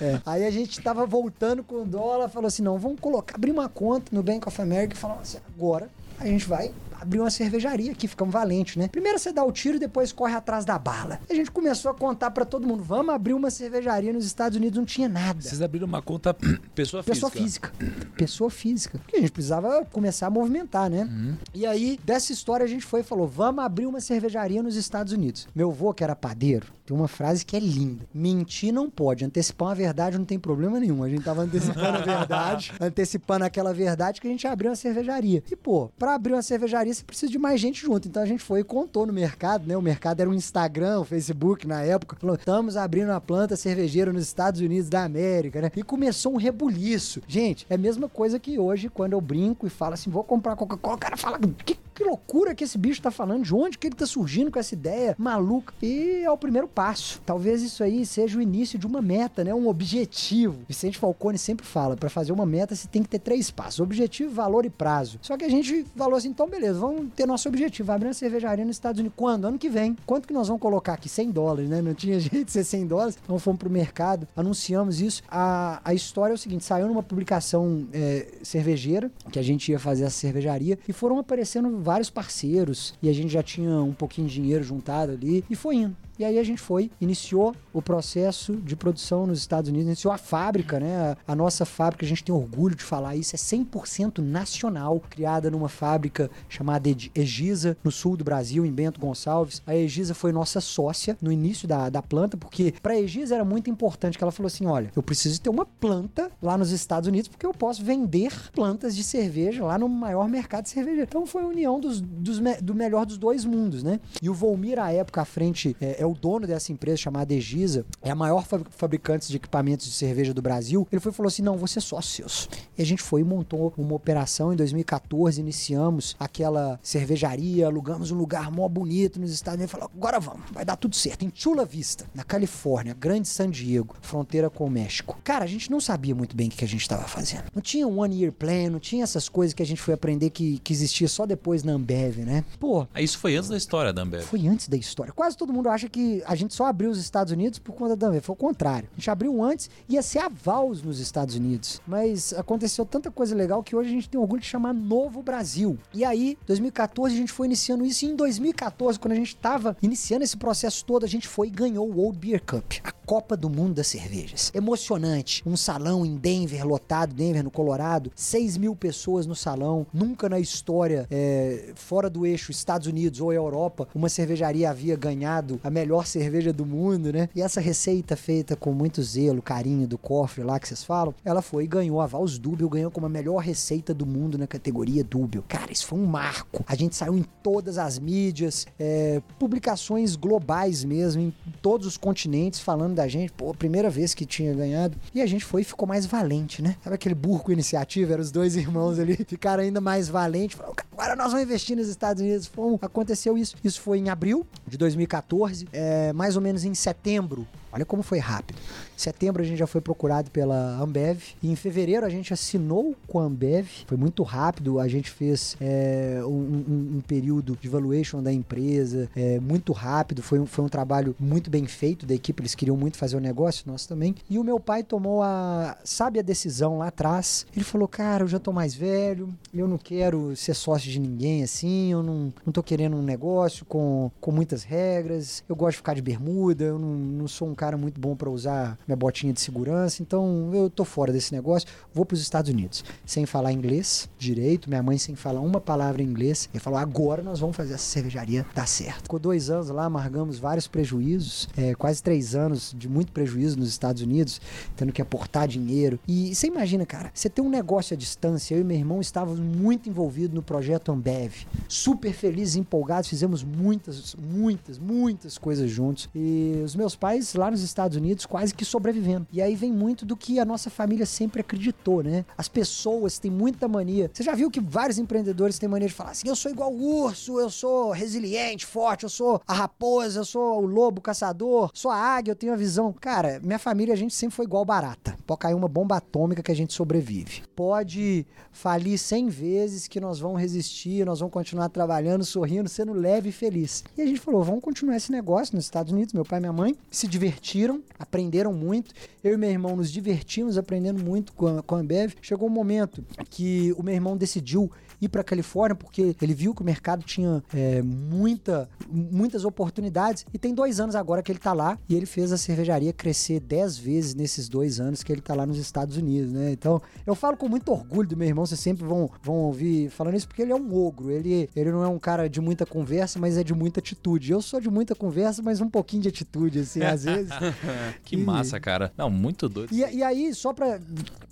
É. Aí a gente tava voltando com o dólar, falou assim: não, vamos colocar, abrir uma conta no Bank of America e falou assim: agora a gente vai abrir uma cervejaria aqui, ficamos valentes, né? Primeiro você dá o tiro e depois corre atrás da bala. A gente começou a contar pra todo mundo: vamos abrir uma cervejaria nos Estados Unidos, não tinha nada. Vocês abriram uma conta [CLEARS THROAT] pessoa física. Pessoa física. Pessoa física. Porque a gente precisava começar a movimentar, né? E aí, dessa história, a gente foi e falou: vamos abrir uma cervejaria nos Estados Unidos. Meu avô, que era padeiro, tem uma frase que é linda: mentir não pode, antecipar uma verdade não tem problema nenhum. A gente tava antecipando a verdade, [LAUGHS] antecipando aquela verdade que a gente abriu uma cervejaria. E, pô, pra abrir uma cervejaria, você precisa de mais gente junto. Então a gente foi e contou no mercado, né? O mercado era um Instagram, o Facebook na época. Falou: estamos abrindo uma planta cervejeira nos Estados Unidos da América, né? E começou um rebuliço. Gente, é a mesma coisa que hoje, quando eu brinco e falo assim, vou comprar Coca-Cola, o cara fala, que, que loucura que esse bicho tá falando, de onde que ele tá surgindo com essa ideia maluca? E é o primeiro passo. Talvez isso aí seja o início de uma meta, né? Um objetivo. Vicente Falcone sempre fala, para fazer uma meta você tem que ter três passos: objetivo, valor e prazo. Só que a gente falou assim, então beleza, vamos ter nosso objetivo, abrir uma cervejaria nos Estados Unidos. Quando? Ano que vem. Quanto que nós vamos colocar aqui? 100 dólares, né? Não tinha [LAUGHS] jeito de ser 100 dólares. Então fomos pro mercado, anunciamos isso. A, a história é o seguinte, saiu numa publicação é, cervejeira, que a gente ia fazer essa cervejaria, e foram aparecendo vários parceiros, e a gente já tinha um pouquinho de dinheiro juntado ali, e foi indo. E aí a gente foi, iniciou o processo de produção nos Estados Unidos, iniciou a fábrica, né? A, nossa fábrica, a gente tem orgulho de falar isso, é 100% nacional, criada numa fábrica chamada Egisa, no sul do Brasil, em Bento Gonçalves. A Egisa foi nossa sócia no início da, da planta, porque para a Egisa era muito importante que ela falou assim: olha, eu preciso ter uma planta lá nos Estados Unidos, porque eu posso vender plantas de cerveja lá no maior mercado de cerveja. Então foi a união dos, dos do melhor dos dois mundos, né? E o Volmir, à época, à frente, é, é o dono dessa empresa chamada Egisa, é a maior fa- fabricante de equipamentos de cerveja do Brasil. Ele foi e falou assim: não, você só seus. E a gente foi e montou uma operação em 2014, iniciamos aquela cervejaria, alugamos um lugar mó bonito nos Estados Unidos falou: agora vamos, vai dar tudo certo. Em Chula Vista, na Califórnia, Grande San Diego, fronteira com o México. Cara, a gente não sabia muito bem o que que a gente estava fazendo. Não tinha um one year plan, não tinha essas coisas que a gente foi aprender que, que existia só depois na Ambev, né? Pô, Ah, Isso foi antes da história da Ambev. foi antes da história. Quase todo mundo acha que que a gente só abriu os Estados Unidos por conta da. Foi o contrário. A gente abriu antes, ia ser a Vals nos Estados Unidos. Mas aconteceu tanta coisa legal que hoje a gente tem orgulho de chamar Novo Brasil. E aí, 2014, a gente foi iniciando isso. E em 2014, quando a gente tava iniciando esse processo todo, a gente foi e ganhou o World Beer Cup, a Copa do Mundo das Cervejas. Emocionante. Um salão em Denver, lotado, Denver, no Colorado. 6 mil pessoas no salão. Nunca na história, é, fora do eixo Estados Unidos ou Europa, uma cervejaria havia ganhado a melhor cerveja do mundo, né? E essa receita feita com muito zelo, carinho do cofre lá que vocês falam, ela foi e ganhou a Vals Dubel, ganhou como a melhor receita do mundo na categoria Dubel. Cara, isso foi um marco. A gente saiu em todas as mídias, é, publicações globais mesmo, em todos os continentes, falando da gente. Pô, primeira vez que tinha ganhado. E a gente foi e ficou mais valente, né? Sabe aquele burro com iniciativa? Eram os dois irmãos ali, [LAUGHS] ficaram ainda mais valentes. Falaram, agora nós vamos investir nos Estados Unidos. Fomos, aconteceu isso. Isso foi em abril de 2014, é, mais ou menos em setembro. Olha como foi rápido. Em setembro a gente já foi procurado pela Ambev. E em fevereiro a gente assinou com a Ambev. Foi muito rápido. A gente fez é, um, um, um, período de valuation da empresa é, muito rápido. Foi um, foi um trabalho muito bem feito da equipe. Eles queriam muito fazer o negócio, nós também. E o meu pai tomou a sábia decisão lá atrás. Ele falou: Cara, eu já tô mais velho. Eu não quero ser sócio de ninguém assim. Eu não, não tô querendo um negócio com, com muitas regras. Eu gosto de ficar de bermuda. Eu não, não sou um cara muito bom para usar minha botinha de segurança, então eu tô fora desse negócio, vou para os Estados Unidos, sem falar inglês direito, minha mãe sem falar uma palavra em inglês. Ele falou: agora nós vamos fazer essa cervejaria dar certo. Ficou dois anos lá, amargamos vários prejuízos, é, quase três anos de muito prejuízo nos Estados Unidos, tendo que aportar dinheiro. E você imagina, cara, você tem um negócio à distância, eu e meu irmão estávamos muito envolvidos no projeto Ambev, super felizes, empolgados, fizemos muitas, muitas, muitas coisas juntos. E os meus pais lá nos Estados Unidos quase que sobrevivendo. E aí vem muito do que a nossa família sempre acreditou, né? As pessoas têm muita mania. Você já viu que vários empreendedores têm mania de falar assim: eu sou igual o urso, eu sou resiliente, forte, eu sou a raposa, eu sou o lobo caçador, sou a águia, eu tenho a visão. Cara, minha família, a gente sempre foi igual barata. Pode cair uma bomba atômica que a gente sobrevive. Pode falir 100 vezes que nós vamos resistir, nós vamos continuar trabalhando, sorrindo, sendo leve e feliz. E a gente falou: vamos continuar esse negócio nos Estados Unidos, meu pai e minha mãe se divertiram aprenderam muito. Eu e meu irmão nos divertimos aprendendo muito com a, com a Ambev. Chegou um momento que o meu irmão decidiu ir para Califórnia porque ele viu que o mercado tinha é, muita, muitas oportunidades e tem dois anos agora que ele está lá e ele fez a cervejaria crescer dez vezes nesses dois anos que ele está lá nos Estados Unidos, né? Então eu falo com muito orgulho do meu irmão, vocês sempre vão, vão ouvir falando isso porque ele é um ogro, ele, ele não é um cara de muita conversa, mas é de muita atitude. Eu sou de muita conversa, mas um pouquinho de atitude, assim, às vezes. [LAUGHS] que e, massa, cara. Não, muito doido. E, e aí, só para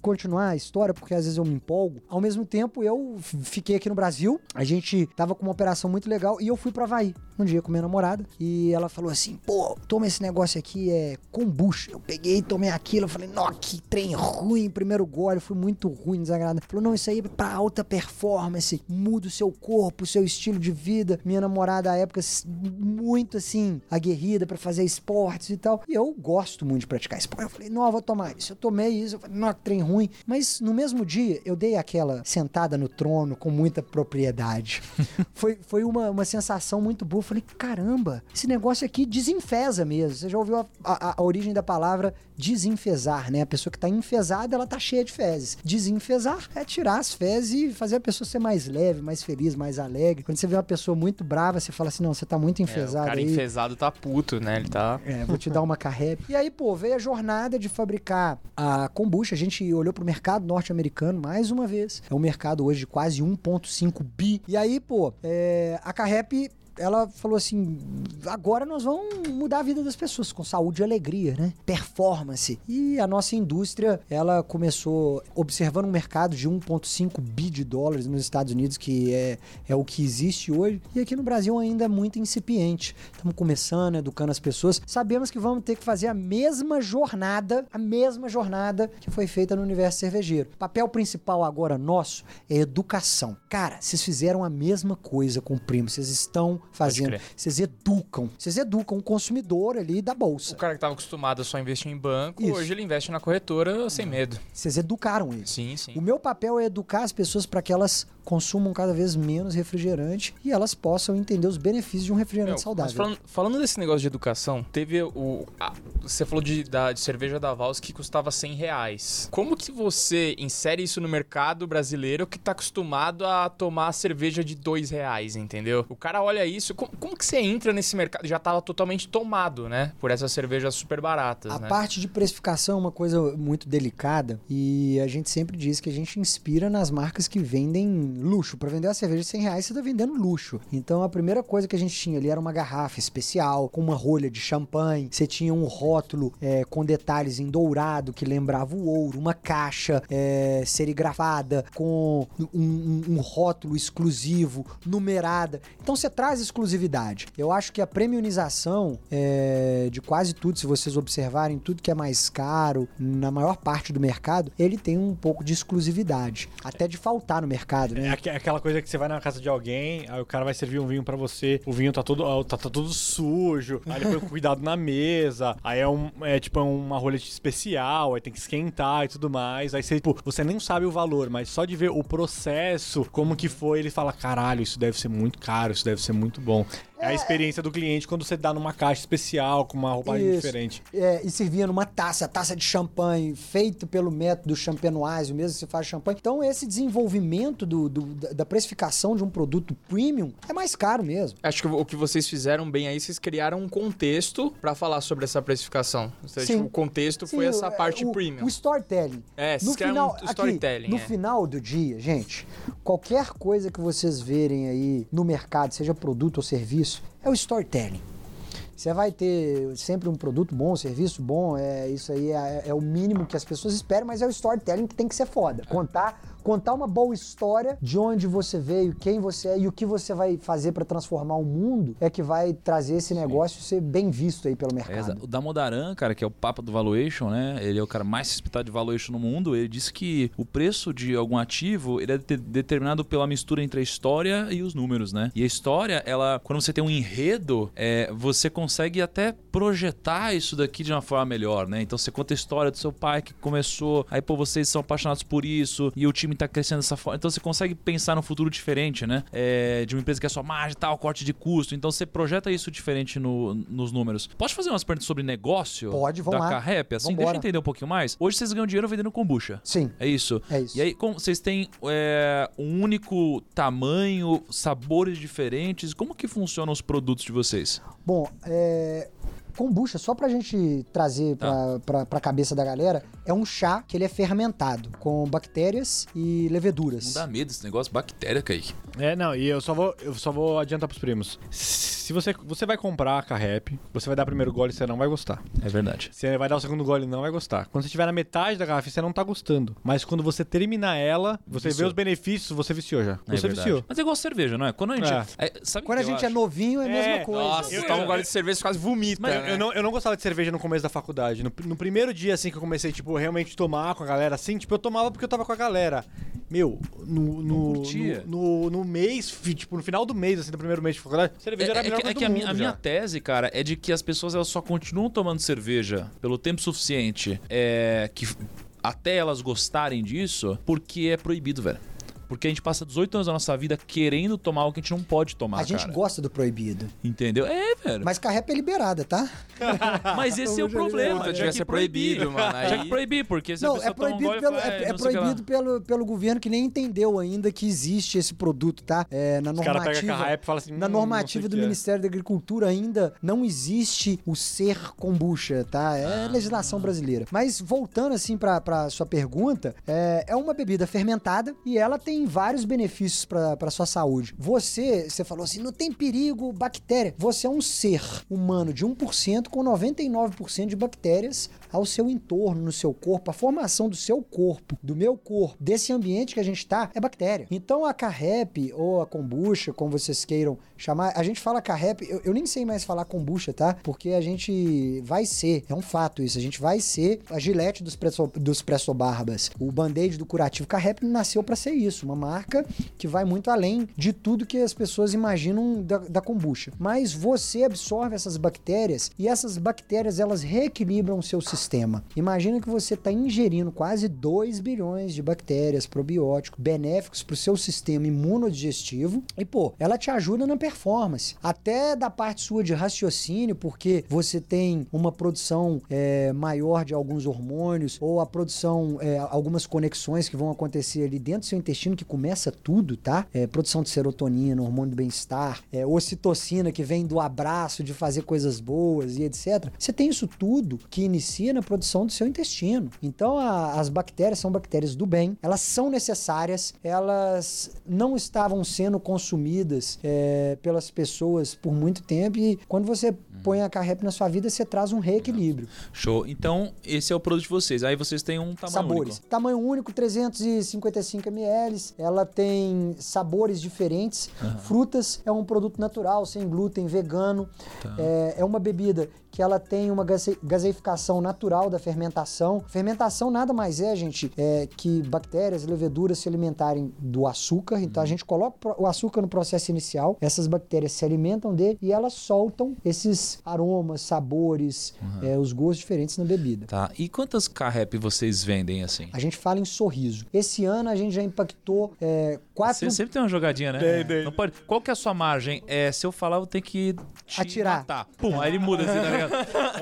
continuar a história, porque às vezes eu me empolgo, ao mesmo tempo eu fiquei aqui no Brasil, a gente tava com uma operação muito legal e eu fui pra Havaí um dia com minha namorada e ela falou assim: pô, toma esse negócio aqui, é kombucha. Eu peguei, tomei aquilo, eu falei: nó, que trem ruim. Primeiro gole, foi muito ruim, desagradável. Falou: não, isso aí é pra alta performance, muda o seu corpo, o seu estilo de vida. Minha namorada, à época, muito assim, aguerrida para fazer esportes e tal. E eu gosto muito de praticar esporte. Eu falei: não, eu vou tomar isso. Eu tomei isso, eu falei: nó, que trem ruim. Mas no mesmo dia, eu dei aquela sentada no trono com muita propriedade. [LAUGHS] foi foi uma, uma sensação muito boa falei, caramba, esse negócio aqui desenfesa mesmo. Você já ouviu a, a, a origem da palavra desenfesar, né? A pessoa que tá enfesada, ela tá cheia de fezes. Desenfesar é tirar as fezes e fazer a pessoa ser mais leve, mais feliz, mais alegre. Quando você vê uma pessoa muito brava, você fala assim, não, você tá muito enfesado. É, o cara aí. enfesado tá puto, né? Ele tá... É, vou te dar uma carré. E aí, pô, veio a jornada de fabricar a kombucha. A gente olhou pro mercado norte-americano mais uma vez. É um mercado hoje de quase 1.5 bi. E aí, pô, é, a Carrep ela falou assim: agora nós vamos mudar a vida das pessoas com saúde e alegria, né? Performance. E a nossa indústria, ela começou observando um mercado de 1,5 bi de dólares nos Estados Unidos, que é, é o que existe hoje. E aqui no Brasil ainda é muito incipiente. Estamos começando, educando as pessoas. Sabemos que vamos ter que fazer a mesma jornada, a mesma jornada que foi feita no universo cervejeiro. O papel principal agora nosso é educação. Cara, vocês fizeram a mesma coisa com o primo. Vocês estão fazendo. Vocês educam. Vocês educam o consumidor ali da bolsa. O cara que estava acostumado a só investir em banco, isso. hoje ele investe na corretora sem medo. Vocês educaram ele. Sim, sim. O meu papel é educar as pessoas para que elas consumam cada vez menos refrigerante e elas possam entender os benefícios de um refrigerante Meu, saudável. Mas falando, falando desse negócio de educação, teve o. a- você falou de, da, de cerveja da Vals que custava 100 reais. Como que você insere isso no mercado brasileiro que tá acostumado a tomar cerveja de 2 reais, entendeu? O cara olha isso. Como, como que você entra nesse mercado? Já tava totalmente tomado, né? Por essas cervejas super baratas, A né? parte de precificação é uma coisa muito delicada e a gente sempre diz que a gente inspira nas marcas que vendem luxo. Para vender uma cerveja de 100 reais, você tá vendendo luxo. Então a primeira coisa que a gente tinha ali era uma garrafa especial com uma rolha de champanhe. Você tinha um rótulo é, com detalhes em dourado que lembrava o ouro, uma caixa é, serigrafada com um, um- um rótulo exclusivo, numerada. Então você traz exclusividade. Eu acho que a premiumização é, de quase tudo, se vocês observarem, tudo que é mais caro, na maior parte do mercado, ele tem um pouco de exclusividade. Até de faltar no mercado, É né? aque- aquela coisa que você vai na casa de alguém, aí o cara vai servir um vinho pra você, o vinho tá todo, tá, tá todo sujo, aí ele põe cuidado na mesa, aí é, um, é tipo é uma rolete especial, aí tem que esquentar e tudo mais, aí você, tipo, você nem sabe o valor, mas só de ver o processo, como que foi, ele fala, caralho, isso deve ser muito caro, isso deve ser muito bom. É, a experiência do cliente quando você dá numa caixa especial, com uma roupagem Isso. diferente. É, e servia numa taça, taça de champanhe, feito pelo método champenoise, o mesmo que se faz champanhe. Então, esse desenvolvimento do, do- da precificação de um produto premium é mais caro mesmo. Acho que o que vocês fizeram bem aí, vocês criaram um contexto pra falar sobre essa precificação. Ou seja, Sim. tipo, o contexto foi Sim, essa é, parte o, premium. O storytelling. É, vocês no criaram final, um aqui, storytelling, no é. final do dia, gente, qualquer coisa que vocês verem aí no mercado, seja produto ou serviço, é o storytelling. Você vai ter sempre um produto bom, um serviço bom, é, isso aí é, é o mínimo que as pessoas esperam, mas é o storytelling que tem que ser foda. Contar, contar uma boa história de onde você veio, quem você é e o que você vai fazer para transformar o mundo é que vai trazer esse negócio ser bem visto aí pelo É, mercado. exa- o Damodaran, cara, que é o papa do valuation, né? Ele é o cara mais respeitado de valuation no mundo. Ele disse que o preço de algum ativo ele é de- determinado pela mistura entre a história e os números, né? E a história, ela, quando você tem um enredo, é, você consegue até projetar isso daqui de uma forma melhor, né? Então você conta a história do seu pai que começou, aí pô, vocês são apaixonados por isso e o time tá crescendo dessa forma. Então você consegue pensar num futuro diferente, né? É, de uma empresa que é só margem, tal, corte de custo. Então você projeta isso diferente no- nos números. Pode fazer umas perguntas sobre negócio? Pode, vamos da lá. Carrep? Assim, deixa Vambora. eu entender um pouquinho mais. Hoje vocês ganham dinheiro vendendo kombucha. Sim. É isso? É isso. E aí, como vocês têm é, um único tamanho, sabores diferentes, como que funcionam os produtos de vocês? Bom, é, kombucha, só pra gente trazer pra, pra, pra cabeça da galera, é um chá que ele é fermentado com bactérias e leveduras. Não dá medo esse negócio, bactéria, Kaique. É, não, e eu só vou, eu só vou adiantar pros primos. Se você, você vai comprar a Carrep, você vai dar o primeiro gole e você não vai gostar. É verdade. Você vai dar o segundo gole e não vai gostar. Quando você estiver na metade da garrafa, você não tá gostando. Mas quando você terminar ela, você Viciou. vê os benefícios, você viciou já. É Você verdade. viciou. Mas é igual cerveja, não é? Quando a gente. É. é, Quando a que eu gente é acho? novinho é a mesma É, coisa. Nossa, Eu- toma um eu- gole de cerveja e quase vomita. Mas eu- né? eu, não, eu não gostava de cerveja no começo da faculdade. No, no primeiro dia, assim, que eu comecei, tipo, realmente tomar com a galera, assim, tipo, eu tomava porque eu tava com a galera. Meu, no, no, no, no, no mês, tipo, no final do mês, assim, do primeiro mês de faculdade, cerveja era a É, é melhor que, é que a, minha, a minha tese, cara, é de que as pessoas elas só continuam tomando cerveja pelo tempo suficiente é, que até elas gostarem disso, porque é proibido, velho. Porque a gente passa 18 anos da nossa vida querendo tomar algo que a gente não pode tomar, a gente cara. gosta do proibido. Entendeu? É, velho. Mas carrepa é liberada, tá? [LAUGHS] Mas esse é o problema. é- tinha que ser proibir. proibido, mano. Tinha que Aí... proibir, porque se Não, é toma um proibido, gole, pelo, é, "É, é o que lá." proibido pelo, pelo governo que nem entendeu ainda que existe esse produto, tá? É, na Os caras pegam a normativa. Carrep e falam assim... Na "Hum, normativa do o é." Ministério da Agricultura ainda não existe o ser kombucha, tá? É legislação brasileira. Mas voltando assim pra, pra sua pergunta, é, é uma bebida fermentada e ela tem vários benefícios pra sua saúde. Você, você falou assim, não tem perigo, bactéria. Você é um ser humano de 1% com 99% de bactérias ao seu entorno, no seu corpo. A formação do seu corpo, do meu corpo, desse ambiente que a gente tá, é bactéria. Então a carrep ou a kombucha, como vocês queiram chamar, a gente fala carrep, eu, eu nem sei mais falar kombucha, tá? Porque a gente vai ser, é um fato isso, a gente vai ser a gilete dos, presso, dos pressobarbas. O band-aid do curativo carrep nasceu para ser isso, uma marca que vai muito além de tudo que as pessoas imaginam da, da kombucha. Mas você absorve essas bactérias e essas bactérias elas reequilibram o seu sistema ecossistema. Imagina que você está ingerindo quase 2 bilhões de bactérias, probióticos, benéficos para o seu sistema imunodigestivo. E, pô, ela te ajuda na performance. Até da parte sua de raciocínio, porque você tem uma produção é, maior de alguns hormônios, ou a produção, é, algumas conexões que vão acontecer ali dentro do seu intestino, que começa tudo, tá? É, produção de serotonina, hormônio do bem-estar, é, ocitocina, que vem do abraço, de fazer coisas boas e etc. Você tem isso tudo que inicia na produção do seu intestino. Então, a, as bactérias são bactérias do bem, elas são necessárias, elas não estavam sendo consumidas é, pelas pessoas por muito tempo e quando você põe a carrep na sua vida, você traz um reequilíbrio. Show. Então, esse é o produto de vocês. Aí vocês têm um tamanho sabores. único. Tamanho único, 355 ml. Ela tem sabores diferentes. Frutas é um produto natural, sem glúten, vegano. É, é uma bebida que ela tem uma gase- gaseificação natural da fermentação. Fermentação nada mais é, gente, é que bactérias, leveduras se alimentarem do açúcar. Então a gente coloca o açúcar no processo inicial, essas bactérias se alimentam dele e elas soltam esses aromas, sabores, é, os gostos diferentes na bebida. Tá. E quantas carrep vocês vendem assim? A gente fala em sorriso. Esse ano a gente já impactou é, quatro. Você sempre tem uma jogadinha, né? Não pode. Qual que é a sua margem? É, se eu falar, eu vou ter que te Atirar. matar. Pum, aí ele muda assim, tá ligado?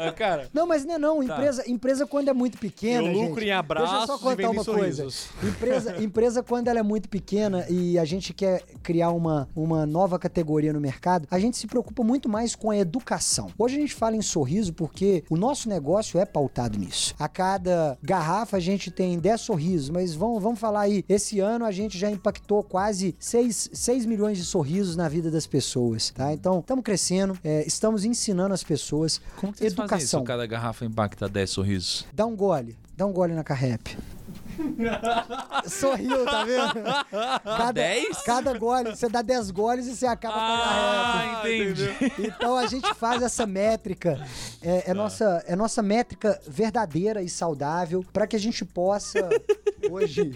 Ah, Cara, Não, mas não é não. Tá. Empresa, empresa quando é muito pequena. Eu lucro gente, em abraços Deixa eu só contar uma coisa. sorrisos. Empresa, empresa, quando ela é muito pequena e a gente quer criar uma, uma nova categoria no mercado, a gente se preocupa muito mais com a educação. Hoje a gente fala em sorriso porque o nosso negócio é pautado nisso. A cada garrafa a gente tem 10 sorrisos, mas vamos, vamos falar aí, esse ano a gente já impactou quase 6, 6 milhões de sorrisos na vida das pessoas, tá? Então, estamos crescendo, é, estamos ensinando as pessoas como que vocês fazem educação. isso? Cada garrafa impacta 10 sorrisos. Dá um gole. Dá um gole na carrep. [LAUGHS] Sorriu, tá vendo? [LAUGHS] Cada, 10? Cada gole, você dá 10 goles e você acaba com a Ah, entendi. Então a gente faz essa métrica, é, é nossa, é nossa métrica verdadeira e saudável para que a gente possa hoje,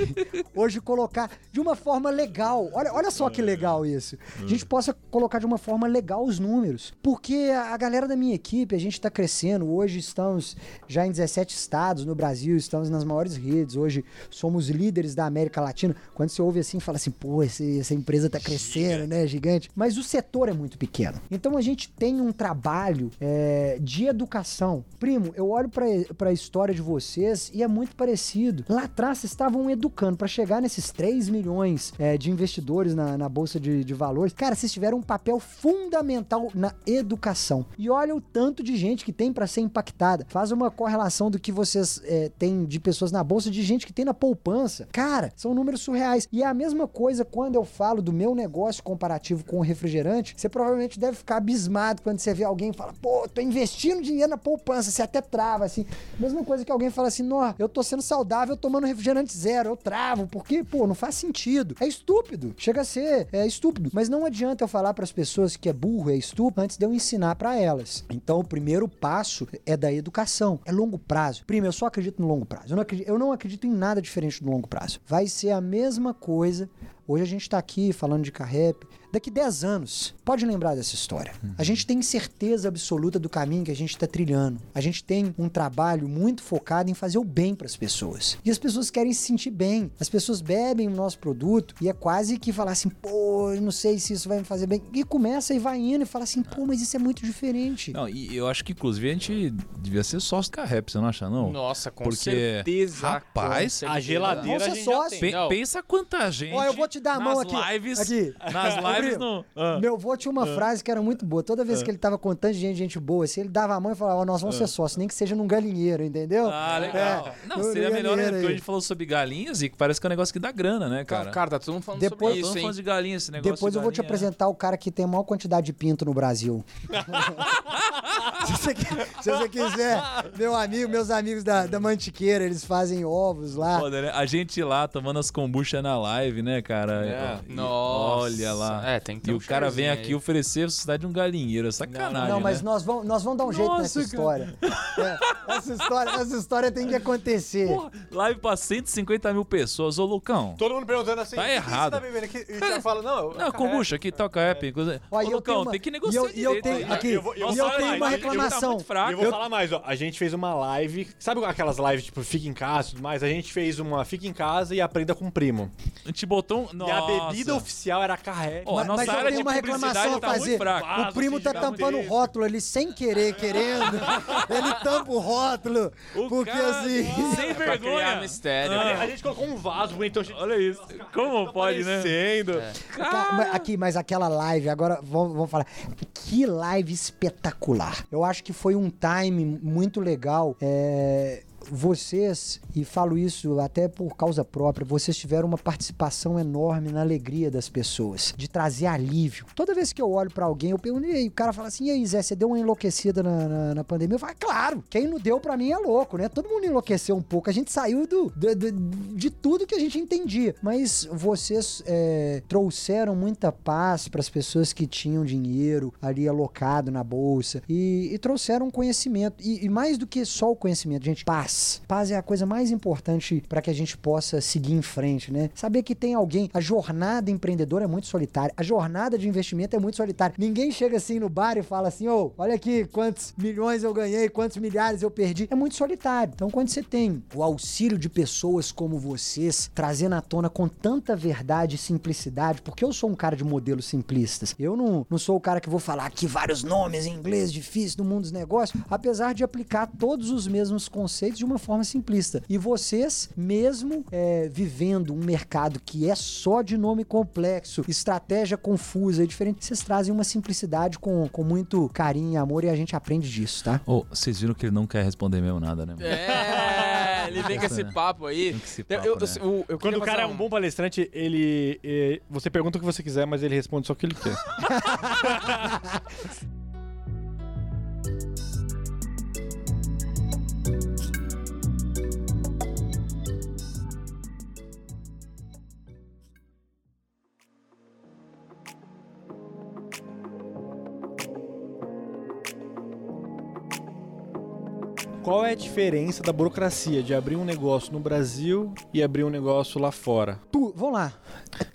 hoje colocar de uma forma legal. Olha, olha só que legal isso. A gente possa colocar de uma forma legal os números, porque a galera da minha equipe, a gente está crescendo. Hoje estamos já em 17 estados no Brasil, estamos nas maiores redes. Hoje somos líderes da América Latina. Quando você ouve assim, fala assim, pô, esse- essa empresa tá crescendo, né? Gigante. Mas o setor é muito pequeno. Então a gente tem um trabalho é, de educação. Primo, eu olho para a história de vocês e é muito parecido. Lá atrás vocês estavam educando para chegar nesses 3 milhões é, de investidores na, na Bolsa de, de Valores. Cara, vocês tiveram um papel fundamental na educação. E olha o tanto de gente que tem para ser impactada. Faz uma correlação do que vocês é, têm de pessoas na Bolsa, de gente que tem na poupança. Cara, são números surreais. E é a mesma coisa quando eu falo do meu negócio comparativo com o refrigerante. Você provavelmente deve ficar abismado quando você vê alguém e fala, pô, tô investindo dinheiro na poupança. Você até trava, assim. Mesma coisa que alguém fala assim, nó, eu tô sendo saudável tomando refrigerante zero. Eu travo, porque, pô, não faz sentido. É estúpido. Chega a ser é estúpido. Mas não adianta eu falar para as pessoas que é burro, é estúpido, antes de eu ensinar para elas. Então, o primeiro passo é da educação. É longo prazo. Primo, eu só acredito no longo prazo. Eu não acredito, eu não acredito em nada diferente do longo prazo. Vai ser a mesma coisa. Hoje a gente tá aqui falando de carrep. Daqui 10 anos, pode lembrar dessa história. A gente tem certeza absoluta do caminho que a gente está trilhando. A gente tem um trabalho muito focado em fazer o bem para as pessoas. E as pessoas querem se sentir bem. As pessoas bebem o nosso produto e é quase que falar assim, pô, eu não sei se isso vai me fazer bem. E começa e vai indo e fala assim, pô, mas isso é muito diferente. Não, e eu acho que inclusive a gente devia ser sócio da Carrep, você não acha, não? Nossa, com Porque, certeza. rapaz, com certeza. a geladeira Vamos ser a gente já sócio. Pe- pensa quanta gente. Ó, eu vou te dar a mão nas aqui. lives. Aqui. Nas lives no. Ah. Meu avô tinha uma frase que era muito boa. Toda vez que ele tava contando de gente, gente boa, assim, ele dava a mão e falava, ó, nós vamos ser sócios, nem que seja num galinheiro, entendeu? Ah, legal. É, não, seria melhor, né? Porque a gente falou sobre galinhas e parece que é um negócio que dá grana, né, cara? Cara, tá todo mundo falando Depois- sobre isso, falando de galinha, esse negócio Depois de eu vou te galinha. apresentar o cara que tem a maior quantidade de pinto no Brasil. [LAUGHS] se, você, se você quiser, meu amigo, meus amigos da, da Mantiqueira, eles fazem ovos lá. Foda, né? A gente lá tomando as kombucha na live, né, cara? É. E- Nossa. Olha lá. É, tem que ter E um o cara vem aqui aí. oferecer a sociedade de um galinheiro. É sacanagem. Não, mas né? nós, vamos, nós vamos dar um jeito Nossa, nessa cara. história. É, essa história. Essa história tem que acontecer. Porra, live pra 150 mil pessoas. Ô, Lucão. Todo mundo perguntando assim, Tá "O que que errado." Você tá bebendo aqui? E o cara fala, não, eu- Não, kombucha aqui, toca app. Coisa... Ó, Ô, eu Lucão, uma- tem que negociar eu- e eu direito tenho- aí. aqui, eu vou- eu eu falar tenho mais, uma eu- eu reclamação. E eu vou falar mais, ó. A gente fez uma live. Sabe aquelas lives, tipo, fica em casa e tudo mais? A gente fez uma fica em casa e aprenda com o primo. A gente botou um... E a bebida oficial era carré. A Mas- mas eu tenho uma reclamação a tá fazer. fraca. O primo tá tampando o rótulo ali sem querer, querendo. [LAUGHS] Ele tampa o rótulo. O porque cara- assim. Sem criar vergonha. mistério. A a gente colocou um vaso, então a gente Olha isso. Como pode, né? aparecendo. Mas Aqui, mas aquela live, agora vamos, vamos falar. Que live espetacular. Eu acho que foi um time muito legal. É, vocês, e falo isso até por causa própria, vocês tiveram uma participação enorme na alegria das pessoas, de trazer alívio. Toda vez que eu olho pra alguém, eu pergunto, e? O cara fala assim, e aí, Zé, você deu uma enlouquecida na, na, na pandemia? Eu falo, "Ah, claro, quem não deu pra mim é louco, né? Todo mundo enlouqueceu um pouco, a gente saiu do, do- do- de tudo que a gente entendia. Mas vocês é, trouxeram muita paz para as pessoas que tinham dinheiro ali alocado na bolsa e, e trouxeram conhecimento. E, e mais do que só o conhecimento, gente, paz. Paz é a coisa mais importante para que a gente possa seguir em frente, né? Saber que tem alguém. A jornada empreendedora é muito solitária. A jornada de investimento é muito solitária. Ninguém chega assim no bar e fala assim: ô, olha aqui quantos milhões eu ganhei, quantos milhares eu perdi. É muito solitário. Então, quando você tem o auxílio de pessoas como vocês, trazendo à tona com tanta verdade e simplicidade, porque eu sou um cara de modelos simplistas. Eu não, não sou o cara que vou falar aqui vários nomes em inglês difíceis do mundo dos negócios, apesar de aplicar todos os mesmos conceitos de uma forma simplista. E vocês, mesmo é, vivendo um mercado que é só de nome complexo, estratégia confusa e diferente, vocês trazem uma simplicidade com, com muito carinho e amor e a gente aprende disso, tá? Ô, vocês viram que ele não quer responder mesmo nada, né? mano? É, ele vem com esse papo aí. Vem com esse Eu- papo, eu- né? eu- eu Quando o cara fazer é um bom palestrante, ele. eh, Você pergunta o que você quiser, mas ele responde só o que ele quer. [LAUGHS] Qual é a diferença da burocracia de abrir um negócio no Brasil e abrir um negócio lá fora? Tu, vamos lá.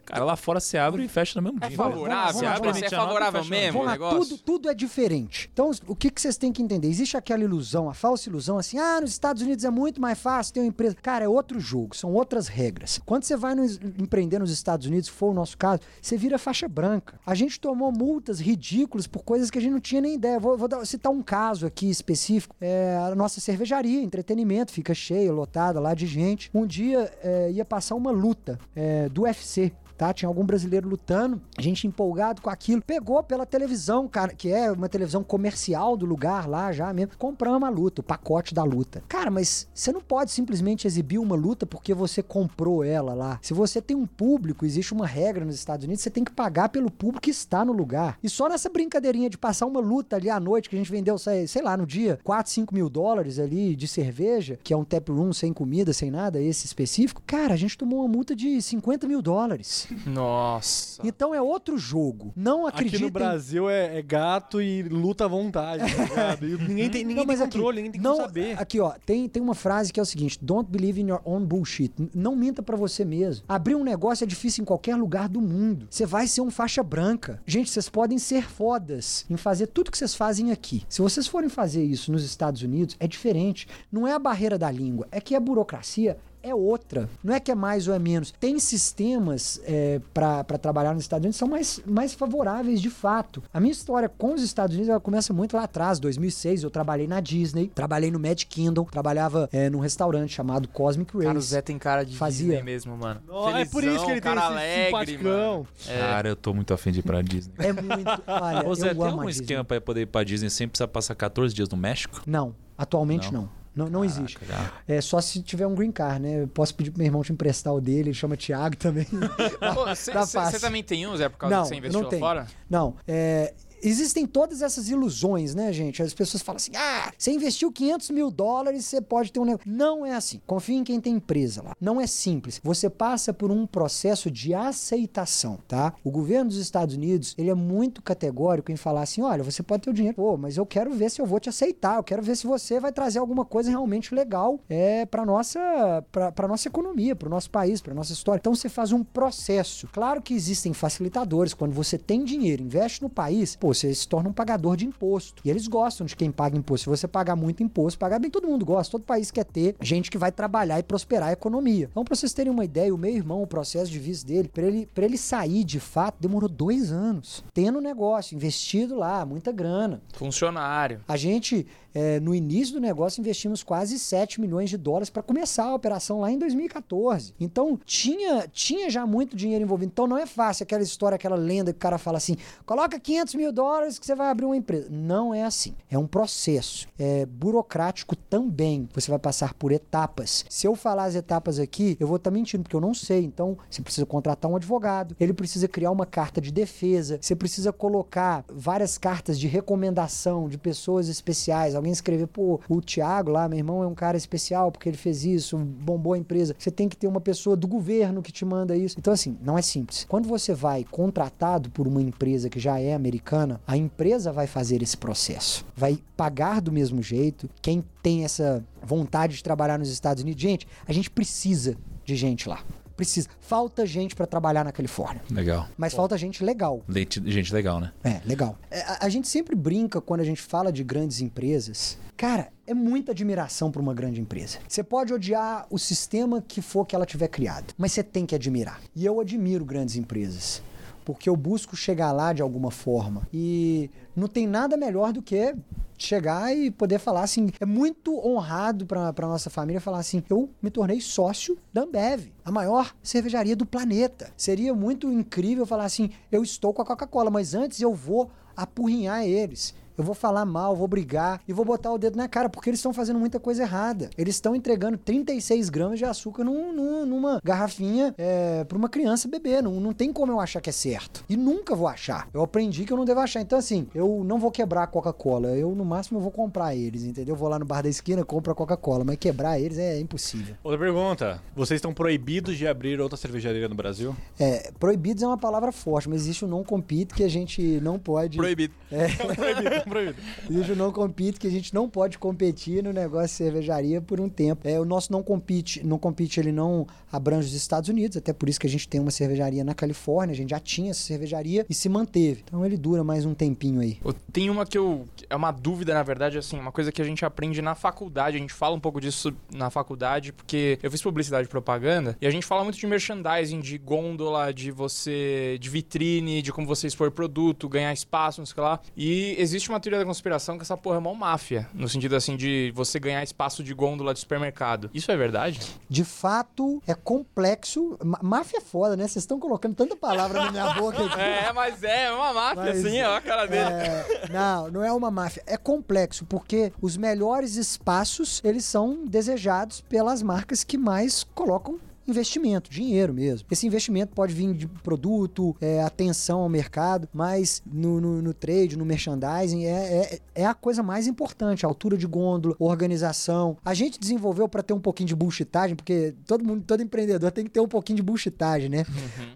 Cara, lá fora você abre e fecha no mesmo É dia. favorável? vamos lá, Você vamos é lá. favorável Vamos mesmo Vamos o lá, negócio? tudo, tudo é diferente. Então, o que, que vocês têm que entender? Existe aquela ilusão, a falsa ilusão, assim, ah, nos Estados Unidos é muito mais fácil ter uma empresa. Cara, é outro jogo, são outras regras. Quando você vai nos- empreender nos Estados Unidos, se for o nosso caso, você vira faixa branca. A gente tomou multas ridículas por coisas que a gente não tinha nem ideia. Vou, vou dar- citar um caso aqui específico. É, a nossa cervejaria, entretenimento, fica cheia, lotada lá de gente. Um dia é, ia passar uma luta é, do UFC tá? Tinha algum brasileiro lutando, a gente empolgado com aquilo, pegou pela televisão, cara, que é uma televisão comercial do lugar lá já mesmo, compramos a luta, o pacote da luta. Cara, mas você não pode simplesmente exibir uma luta porque você comprou ela lá. Se você tem um público, existe uma regra nos Estados Unidos, você tem que pagar pelo público que está no lugar. E só nessa brincadeirinha de passar uma luta ali à noite, que a gente vendeu, sei, sei lá, no dia, 4, 5 mil dólares ali de cerveja, que é um tap room sem comida, sem nada, esse específico, cara, a gente tomou uma multa de 50 mil dólares. Nossa. Então é outro jogo. Não Aqui acreditem. no Brasil é, é gato e luta à vontade, tá ligado? E ninguém tem, ninguém Não, tem aqui, controle, ninguém tem não, como saber. Aqui, ó, tem, tem uma frase que é o seguinte: Don't believe in your own bullshit. Não minta pra você mesmo. Abrir um negócio é difícil em qualquer lugar do mundo. Você vai ser um faixa branca. Gente, vocês podem ser fodas em fazer tudo que vocês fazem aqui. Se vocês forem fazer isso nos Estados Unidos, é diferente. Não é a barreira da língua, é que a burocracia é outra. Não é que é mais ou é menos. Tem sistemas é, para trabalhar nos Estados Unidos que são mais, mais favoráveis de fato. A minha história com os Estados Unidos ela começa muito lá atrás, 2006. Eu trabalhei na Disney, trabalhei no Mad Kingdom, trabalhava é, num restaurante chamado Cosmic Race. Cara, o Zé tem cara de Fazia. Disney mesmo, mano. Ó, é por isso que ele tem alegre, simpaticão. Cara, eu tô muito afim de ir pra Disney. É muito. Olha, Ô, Zé, eu tem amo algum esquema pra poder ir pra Disney sem precisar passar 14 dias no México? Não, atualmente Não? não. Não, não existe. Já. É só se tiver um green card, né? Eu posso pedir pro meu irmão te emprestar o dele, ele chama Thiago também. [LAUGHS] Você também tem um, Zé, por causa Não, que você investiu não fora? Não, é, Existem todas essas ilusões, né, gente? As pessoas falam assim: ah, você investiu 500 mil dólares, você pode ter um negócio. Não é assim. Confie em quem tem empresa lá. Não é simples. Você passa por um processo de aceitação, tá? O governo dos Estados Unidos, ele é muito categórico em falar assim: olha, você pode ter o dinheiro, pô, mas eu quero ver se eu vou te aceitar. Eu quero ver se você vai trazer alguma coisa realmente legal é, para nossa, pra nossa economia, para o nosso país, para nossa história. Então você faz um processo. Claro que existem facilitadores. Quando você tem dinheiro, investe no país, pô, você se torna um pagador de imposto. E eles gostam de quem paga imposto. Se você pagar muito imposto, pagar bem, todo mundo gosta. Todo país quer ter gente que vai trabalhar e prosperar a economia. Então, pra vocês terem uma ideia, o meu irmão, o processo de visto dele, pra ele, pra ele sair de fato, demorou dois anos. Tendo negócio, investido lá, muita grana. Funcionário. A gente, é, no início do negócio, investimos quase 7 milhões de dólares para começar a operação lá em 2014. Então, tinha, tinha já muito dinheiro envolvido. Então, não é fácil aquela história, aquela lenda que o cara fala assim: coloca 500 mil dólares que você vai abrir uma empresa. Não é assim. É um processo. É burocrático também. Você vai passar por etapas. Se eu falar as etapas aqui, eu vou estar mentindo, porque eu não sei. Então, você precisa contratar um advogado, ele precisa criar uma carta de defesa, você precisa colocar várias cartas de recomendação de pessoas especiais. Alguém escrever, pô, o Thiago lá, meu irmão, é um cara especial porque ele fez isso, bombou a empresa. Você tem que ter uma pessoa do governo que te manda isso. Então, assim, não é simples. Quando você vai contratado por uma empresa que já é americana, a empresa vai fazer esse processo. Vai pagar do mesmo jeito. Quem tem essa vontade de trabalhar nos Estados Unidos, gente, a gente precisa de gente lá. Precisa. Falta gente para trabalhar na Califórnia. Legal. Mas falta gente legal. Gente, gente legal, né? É, legal. É, a, a gente sempre brinca quando a gente fala de grandes empresas. Cara, é muita admiração para uma grande empresa. Você pode odiar o sistema que for que ela tiver criado, mas você tem que admirar. E eu admiro grandes empresas. Porque eu busco chegar lá de alguma forma. E não tem nada melhor do que chegar e poder falar assim. É muito honrado para nossa família falar assim: eu me tornei sócio da Ambev, a maior cervejaria do planeta. Seria muito incrível falar assim: eu estou com a Coca-Cola, mas antes eu vou apurrinhar eles. Eu vou falar mal, vou brigar e vou botar o dedo na cara, porque eles estão fazendo muita coisa errada. Eles estão entregando 36 gramas de açúcar num, num, numa garrafinha é, para uma criança beber. Não, não tem como eu achar que é certo. E nunca vou achar. Eu aprendi que eu não devo achar. Então, assim, eu não vou quebrar a Coca-Cola. Eu, no máximo, eu vou comprar eles, entendeu? Eu vou lá no bar da esquina, compro a Coca-Cola. Mas quebrar eles é impossível. Outra pergunta. Vocês estão proibidos de abrir outra cervejaria no Brasil? É, proibidos é uma palavra forte, mas existe o não compete que a gente não pode. Proibido. É, [LAUGHS] proibido, proibido. existe o não compete que a gente não pode competir no negócio de cervejaria por um tempo. É, o nosso não compete, não compete, ele não abrange os Estados Unidos, até por isso que a gente tem uma cervejaria na Califórnia, a gente já tinha essa cervejaria e se manteve. Então ele dura mais um tempinho aí. Tem uma que eu. É uma dúvida, na verdade, assim, uma coisa que a gente aprende na faculdade. A gente fala um pouco disso na faculdade, porque eu fiz publicidade e propaganda e a gente fala muito de merchandising, de gôndola, de você. de vitrine, de como você expor produto, ganhar espaço, não sei o que lá. E existe uma teoria da conspiração que essa porra é mó máfia. No sentido assim de você ganhar espaço de gôndola de supermercado. Isso é verdade? De fato, é complexo. Máfia é foda, né? Vocês estão colocando tanta palavra na minha boca aqui. [LAUGHS] É, mas é uma máfia, Mas- assim, ó a cara dele. É, não, não é uma máfia. É complexo, porque os melhores espaços, eles são desejados pelas marcas que mais colocam investimento, dinheiro mesmo. Esse investimento pode vir de produto, é, atenção ao mercado, mas no, no- no trade, no merchandising, é, é, é a coisa mais importante. Altura de gôndola, organização. A gente desenvolveu para ter um pouquinho de bullshitagem, porque todo mundo, todo empreendedor tem que ter um pouquinho de bullshitagem, né?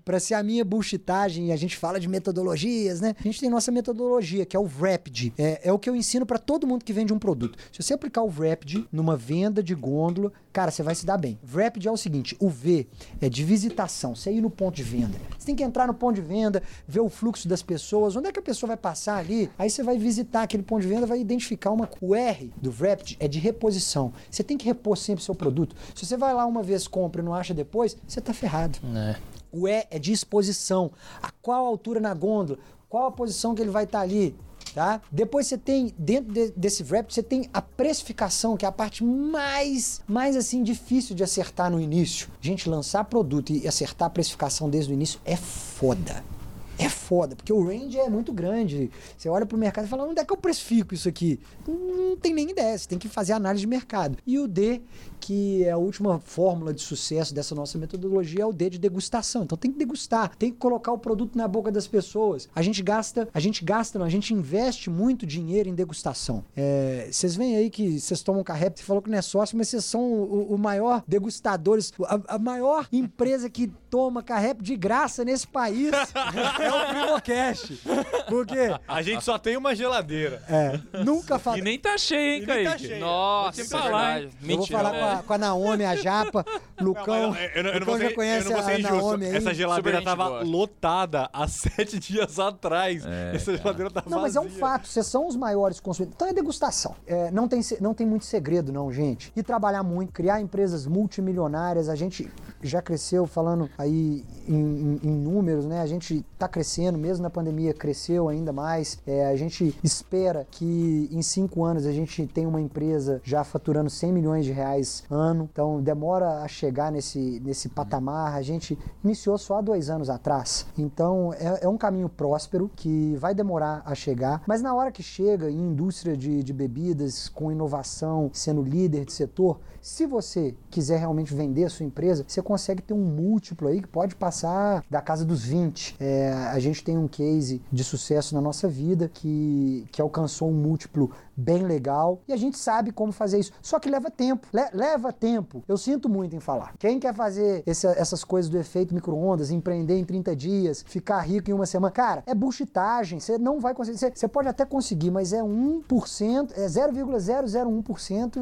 Para ser a minha bullshitagem, a gente fala de metodologias, né? A gente tem nossa metodologia, que é o Rapid. É, é o que eu ensino para todo mundo que vende um produto. Se você aplicar o Rapid numa venda de gôndola, cara, você vai se dar bem. Rapid é o seguinte: o V é de visitação, você ir no ponto de venda. Você tem que entrar no ponto de venda, ver o fluxo das pessoas, onde é que a pessoa vai passar ali. Aí você vai visitar aquele ponto de venda, vai identificar uma. O R do Rapid é de reposição. Você tem que repor sempre seu produto. Se você vai lá uma vez, compra e não acha depois, você tá ferrado. É. O E é de exposição. A qual altura na gôndola? Qual a posição que ele vai estar ali? Tá? Depois você tem, dentro de- desse wrap, você tem a precificação, que é a parte mais, mais assim, difícil de acertar no início. Gente, lançar produto e acertar a precificação desde o início é foda. É foda, porque o range é muito grande. Você olha pro mercado e fala, onde é que eu precifico isso aqui? Não tem nem ideia, você tem que fazer análise de mercado. E o D, que é a última fórmula de sucesso dessa nossa metodologia, é o D de degustação. Então tem que degustar, tem que colocar o produto na boca das pessoas. A gente gasta, a gente gasta, não, a gente investe muito dinheiro em degustação. É, vocês veem aí que vocês tomam carré, você falou que não é sócio, mas vocês são o, o maior degustadores, a, a maior empresa que toma carré de graça nesse país. [LAUGHS] é o Primocast. Porque, A gente só tem uma geladeira. é, nunca fala. E nem tá cheio, hein, E tá cheio. Nossa, Vou é falar. Eu vou Mentira. falar com a, com a Naomi, a Japa, Lucão. Não, eu, não- eu não Lucão vou ser, já conhece eu não a injusto. Naomi aí. Essa geladeira tava boa. lotada há sete [LAUGHS] dias atrás. É, Essa geladeira tá Não, mas é um fato, vocês são os maiores consumidores. Então é degustação. É, não, tem, não tem muito segredo, não, gente. E trabalhar muito, criar empresas multimilionárias. A gente já cresceu, falando aí em, em- números, né? A gente tá crescendo, mesmo na pandemia, cresceu ainda mais. É, a gente espera que em cinco anos a gente tenha uma empresa já faturando 100 milhões de reais ano. Então demora a chegar nesse, nesse patamar. A gente iniciou só há dois anos atrás. Então é, é um caminho próspero que vai demorar a chegar, mas na hora que chega em indústria de, de bebidas, com inovação, sendo líder de setor, se você quiser realmente vender a sua empresa, você consegue ter um múltiplo aí que pode passar da casa dos 20. É, a gente tem um case de sucesso na nossa vida que, que alcançou um múltiplo bem legal e a gente sabe como fazer isso. Só que leva tempo. Le- leva tempo. Eu sinto muito em falar. Quem quer fazer esse- essas coisas do efeito micro-ondas, empreender em 30 dias, ficar rico em uma semana, cara, é bullshitagem. Você não vai conseguir. Você- pode até conseguir, mas é 1%, é 0,001%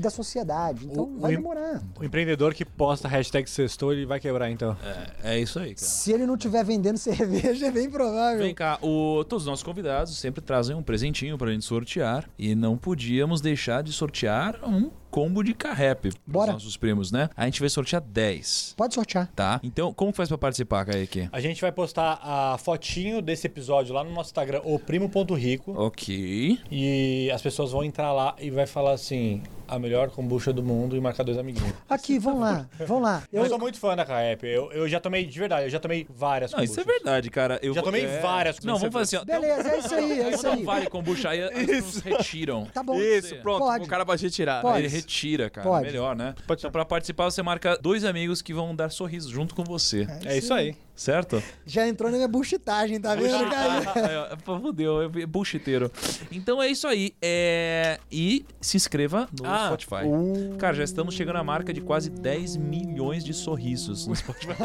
da sociedade. Então O- vai demorar. O empreendedor que posta hashtag sextou, ele vai quebrar então. É isso aí, cara. Se ele não estiver vendendo [LAUGHS] cerveja, é bem provável. Vem cá, o- todos os nossos convidados sempre trazem um presentinho pra gente sortear. E não podíamos deixar de sortear um combo de carrep Bora. nossos primos, né? A gente vai sortear 10, Pode sortear. tá? Então, como faz pra participar, Kaique? A gente vai postar a fotinho desse episódio lá no nosso Instagram, o primo.rico. Ok. E as pessoas vão entrar lá e vai falar assim: a melhor kombucha do mundo e marcar dois amiguinhos. Aqui, vamos lá. Vamos lá. Eu, sou muito fã da Caep. Eu, eu já tomei, de verdade, eu já tomei várias Não, isso é kombuchas. verdade, cara. Eu Já tomei é... várias Não, vamos fazer assim, ó. Beleza, é isso aí, é isso Não aí. vale kombucha aí, eles nos retiram. Tá bom. Isso, pronto. Pode. O cara pode retirar. Pode. Ele retira, cara. Pode. Melhor, né? Pode então, pra participar, você marca dois amigos que vão dar sorriso junto com você. É isso aí. Certo? Já entrou na minha bullshitagem, tá vendo, cara? [LAUGHS] Fudeu, é bullshiteiro. Então é isso aí. É... E se inscreva no Ah, Spotify. Cara, já estamos chegando à marca de quase 10 milhões de sorrisos no Spotify. [LAUGHS]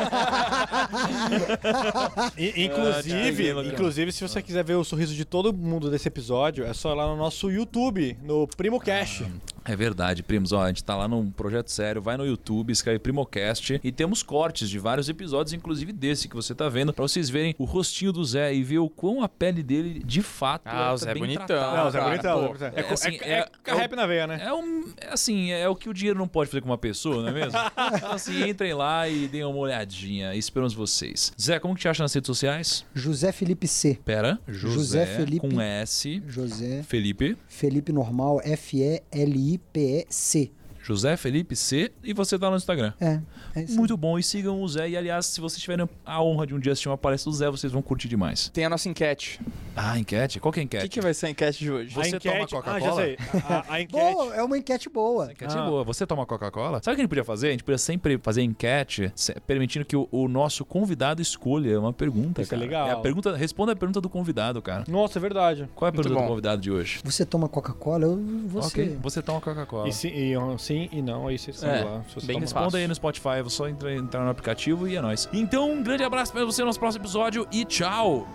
E, inclusive, Ah, inclusive, se você quiser ver o sorriso de todo mundo desse episódio, é só ir lá no nosso YouTube, no Primo Cash. É verdade, primos. Ó, a gente tá lá num projeto sério. Vai no YouTube, escreve Primocast. E temos cortes de vários episódios, inclusive desse que você tá vendo, pra vocês verem o rostinho do Zé e ver o quão a pele dele de fato Ah, tá o Zé é bem bonitão. tratada. Não, Zé é bonitão. pô. É bonitão. É, É, assim, é, é- é, é rap na veia, né? É um. é Assim, é o que o dinheiro não pode fazer com uma pessoa, não é mesmo? [LAUGHS] então, assim, entrem lá e deem uma olhadinha. Esperamos vocês. Zé, como que te acha nas redes sociais? José Felipe C. Pera. José Felipe- Com S. José Felipe. Felipe Normal, F-E-L-I-P-E-C. José Felipe C. E você tá no Instagram. É, é isso. Muito bom. E sigam o Zé. E aliás, se vocês tiverem a honra de um dia assistir uma palestra do Zé, vocês vão curtir demais. Tem a nossa enquete. Ah, enquete? Qual que é a O enquete? que, que vai ser a enquete de hoje? Você a enquete, toma Ah, Coca-Cola? já sei. A, a enquete. Boa, é uma enquete boa. A enquete Ah. é boa. Você toma Coca-Cola? Sabe o que a gente podia fazer? A gente podia sempre fazer enquete, permitindo que o, o nosso convidado escolha uma pergunta. Isso é cara. legal. É a pergunta, responda a pergunta do convidado, cara. Nossa, é verdade. Qual é a pergunta do convidado de hoje? Você toma Coca-Cola? Eu, você. Ok, você toma Coca-Cola. E sim, e, um, sim e não, aí vocês É, lá. Bem. Responda aí no Spotify, vou só entrar, entrar no aplicativo e é nóis. Então, um grande abraço pra você no nosso próximo episódio e tchau!